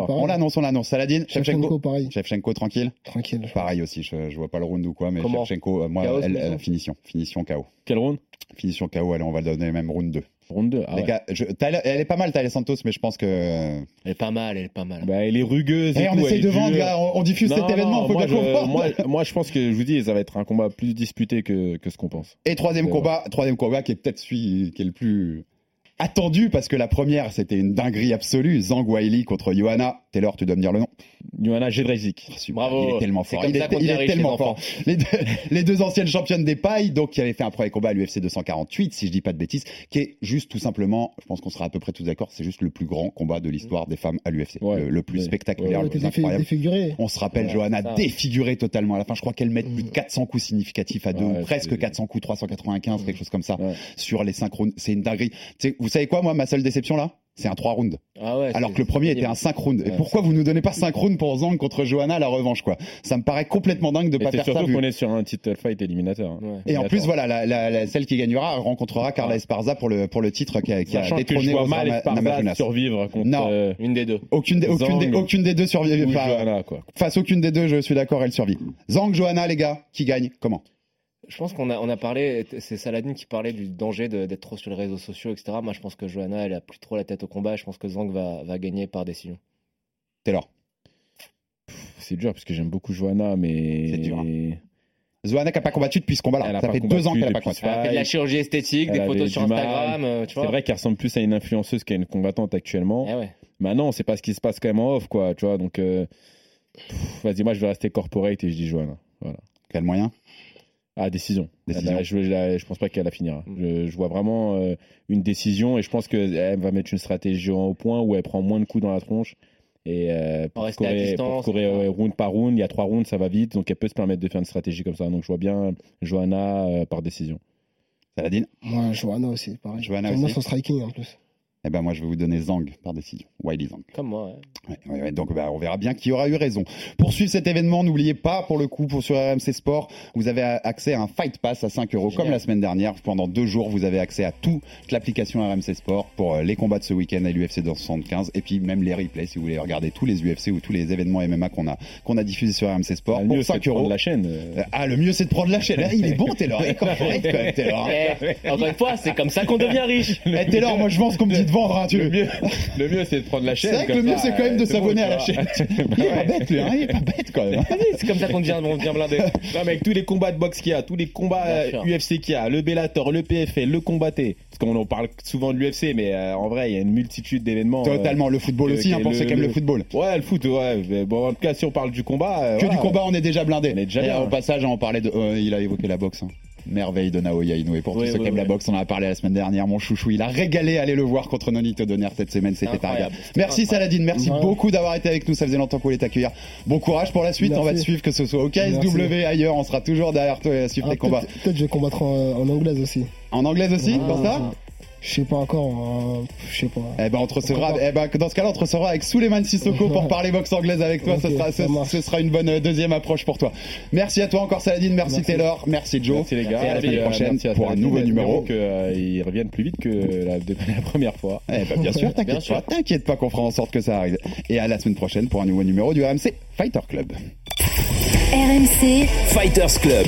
On l'annonce, on l'annonce. Saladin, Shevchenko, pareil. Shevchenko tranquille. Tranquille. Pareil aussi, je, je vois pas le round ou quoi, mais Comment Shevchenko, euh, moi, elle, elle, finition. Finition KO. Quel round? Finition KO, allez, on va le donner même round 2. Round 2. Ah Les ouais. gars, je- Tyler- elle est pas mal, Tyler Santos, mais je pense que. Elle est pas mal, elle est pas mal. Bah, elle est rugueuse. Eh, et on tout, essaye de vendre, on, on diffuse Non, cet événement, non, faut moi, je, moi, moi, je pense que je vous dis, ça va être un combat plus disputé que, que ce qu'on pense. Et troisième combat, troisième combat qui est peut-être celui qui est le plus attendu parce que la première c'était une dinguerie absolue, Zhang Weili contre Johanna. Taylor, tu dois me dire le nom. Johanna Jedrzejczyk. Super, Bravo. Il est tellement fort. comme Il ça est, il tellement fort. Les deux, (laughs) les deux anciennes championnes des pailles, donc qui avaient fait un premier combat à l'UFC 248, si je dis pas de bêtises, qui est juste tout simplement, je pense qu'on sera à peu près tous d'accord, c'est juste le plus grand combat de l'histoire des femmes à l'UFC, Ouais. le, le plus Ouais. spectaculaire, Ouais, le plus incroyable. On se rappelle Ouais, Johanna défigurée totalement à la fin. Je crois qu'elle met plus de 400 coups significatifs à deux, Ouais, presque c'est- 400 coups, 395, quelque chose comme ça, Ouais. sur les synchrones. C'est une dinguerie. Tu sais, vous savez quoi, moi, ma seule déception là C'est un 3 rounds. Ah ouais, Alors que le premier était un 5 rounds. Et Ouais, pourquoi vous nous donnez pas 5 rounds pour Zhang contre Johanna à la revanche, quoi? Ça me paraît complètement dingue de Et pas faire ça. surtout qu'on est sur un title fight éliminateur. hein. Ouais. Et en plus, voilà, la, la- la- celle qui gagnera rencontrera Carla Esparza pour le, pour le titre qui a, qui a que détrôné je vois Osama mal Esparza Namajunas. survivre contre Non. euh, Une des deux. Aucune des, aucune, des, aucune des deux survit. ou enfin, Johanna, quoi. face aucune des deux, je suis d'accord, elle survit. Zhang, Johanna, les gars, qui gagne Comment? Je pense qu'on a, on a parlé, c'est Saladin qui parlait du danger d'être trop sur les réseaux sociaux, etc. Moi, je pense que Johanna, elle a plus trop la tête au combat. Je pense que Zhang va, va gagner par décision. Taylor. C'est dur parce que j'aime beaucoup Johanna, mais. C'est dur, Johanna qui n'a pas combattu depuis ce combat-là. Elle a Ça pas fait deux ans combattu qu'elle n'a pas combattu. Elle a fait de la chirurgie esthétique, Elle des photos sur. Instagram, euh. C'est vrai qu'elle ressemble plus à une influenceuse qu'à une combattante actuellement. Eh ouais. Maintenant, c'est pas ce qui se passe quand même en off, quoi. Tu vois, donc. euh, Vas-y, moi, je vais rester corporate et je dis Johanna. Voilà. Quel moyen? Ah, décision. Décision. Elle a- je, je- je pense pas qu'elle la finira. Je, je vois vraiment euh, une décision et je pense qu'elle va mettre une stratégie au point où elle prend moins de coups dans la tronche. Et euh, pour, scorer, ouais, round par round, il y a trois rounds, ça va vite, donc elle peut se permettre de faire une stratégie comme ça. Donc je vois bien Johanna euh, par décision. Saladin? Moi, Johanna aussi, pareil. Johanna J'aime bien aussi. son striking en plus. Eh ben moi je vais vous donner Zhang par décision, Wiley Zhang. Comme moi, ouais. Ouais, ouais, ouais, donc bah, on verra bien qui aura eu raison. Pour suivre cet événement, n'oubliez pas pour le coup pour sur RMC Sport, vous avez accès à un Fight Pass à 5 euros comme la semaine dernière. Pendant deux jours, vous avez accès à toute l'application RMC Sport pour euh, les combats de ce week-end à l'UFC 275 et puis même les replays si vous voulez regarder tous les UFC ou tous les événements MMA qu'on a qu'on a diffusés sur RMC Sport. Ah, le pour mieux, c'est 5 de prendre euros. la chaîne. euh. Ah le mieux c'est de prendre la chaîne. Ah, il est bon Taylor, hein. Eh, encore une fois, c'est comme ça qu'on devient riche. Eh, Taylor, moi je vends ce qu'on me dit de vendre. Hein, tu Le mieux, le mieux, c'est de prendre la chaîne. C'est vrai que le mieux c'est quand même de euh, s'abonner à la chaîne. Il est pas bête lui, hein, il est pas bête quand même. hein. C'est comme ça qu'on devient, on devient blindé. Non, mais avec tous les combats de boxe qu'il y a, tous les combats Bien euh. UFC qu'il y a, le Bellator, le PFL, le combatté, parce qu'on en parle souvent de l'UFC, mais euh, en vrai, il y a une multitude d'événements. euh, Totalement, le football que- aussi, hein, pour ceux qui aiment le football. Ouais, le foot, ouais. Bon, en tout cas, si on parle du combat. euh, Que du combat, on est déjà blindé. On est déjà au passage, on parlait de. euh, il a évoqué la boxe. Merveille de Naoya Inoue. Pour Oui, tous ceux oui, qui aiment la boxe, on en a parlé la semaine dernière. Mon chouchou, il a régalé. Allez le voir contre Nonito Donner cette semaine. C'était un Merci. Saladin. Merci Ouais. beaucoup d'avoir été avec nous. Ça faisait longtemps qu'on voulait t'accueillir. Bon courage pour la suite. Merci. On va te suivre, que ce soit au KSW, ailleurs. On sera toujours derrière toi et à suivre Ah, tes combats. Peut-être peut-être je vais combattre en, en anglaise aussi. En anglaise aussi, Ah, pour ça Je sais pas encore. hein, Je sais pas. Eh ben, on te recevra, eh ben, dans ce cas-là, on te recevra avec Souleymane Sissoko pour (laughs) parler boxe anglaise avec toi. ce, sera, ce, sera une bonne euh, deuxième approche pour toi. Merci à toi encore, Saladin. Merci, Merci. Taylor. Merci, Joe. Merci les gars. Et à la semaine euh, prochaine merci à pour un nouveau numéro. que, euh, ils reviennent plus vite que la, depuis la première fois. Eh ben, bien sûr, (laughs) t'inquiète pas, t'inquiète pas qu'on fera en sorte que ça arrive. Et à la semaine prochaine pour un nouveau numéro du RMC Fighter Club. RMC Fighters Club.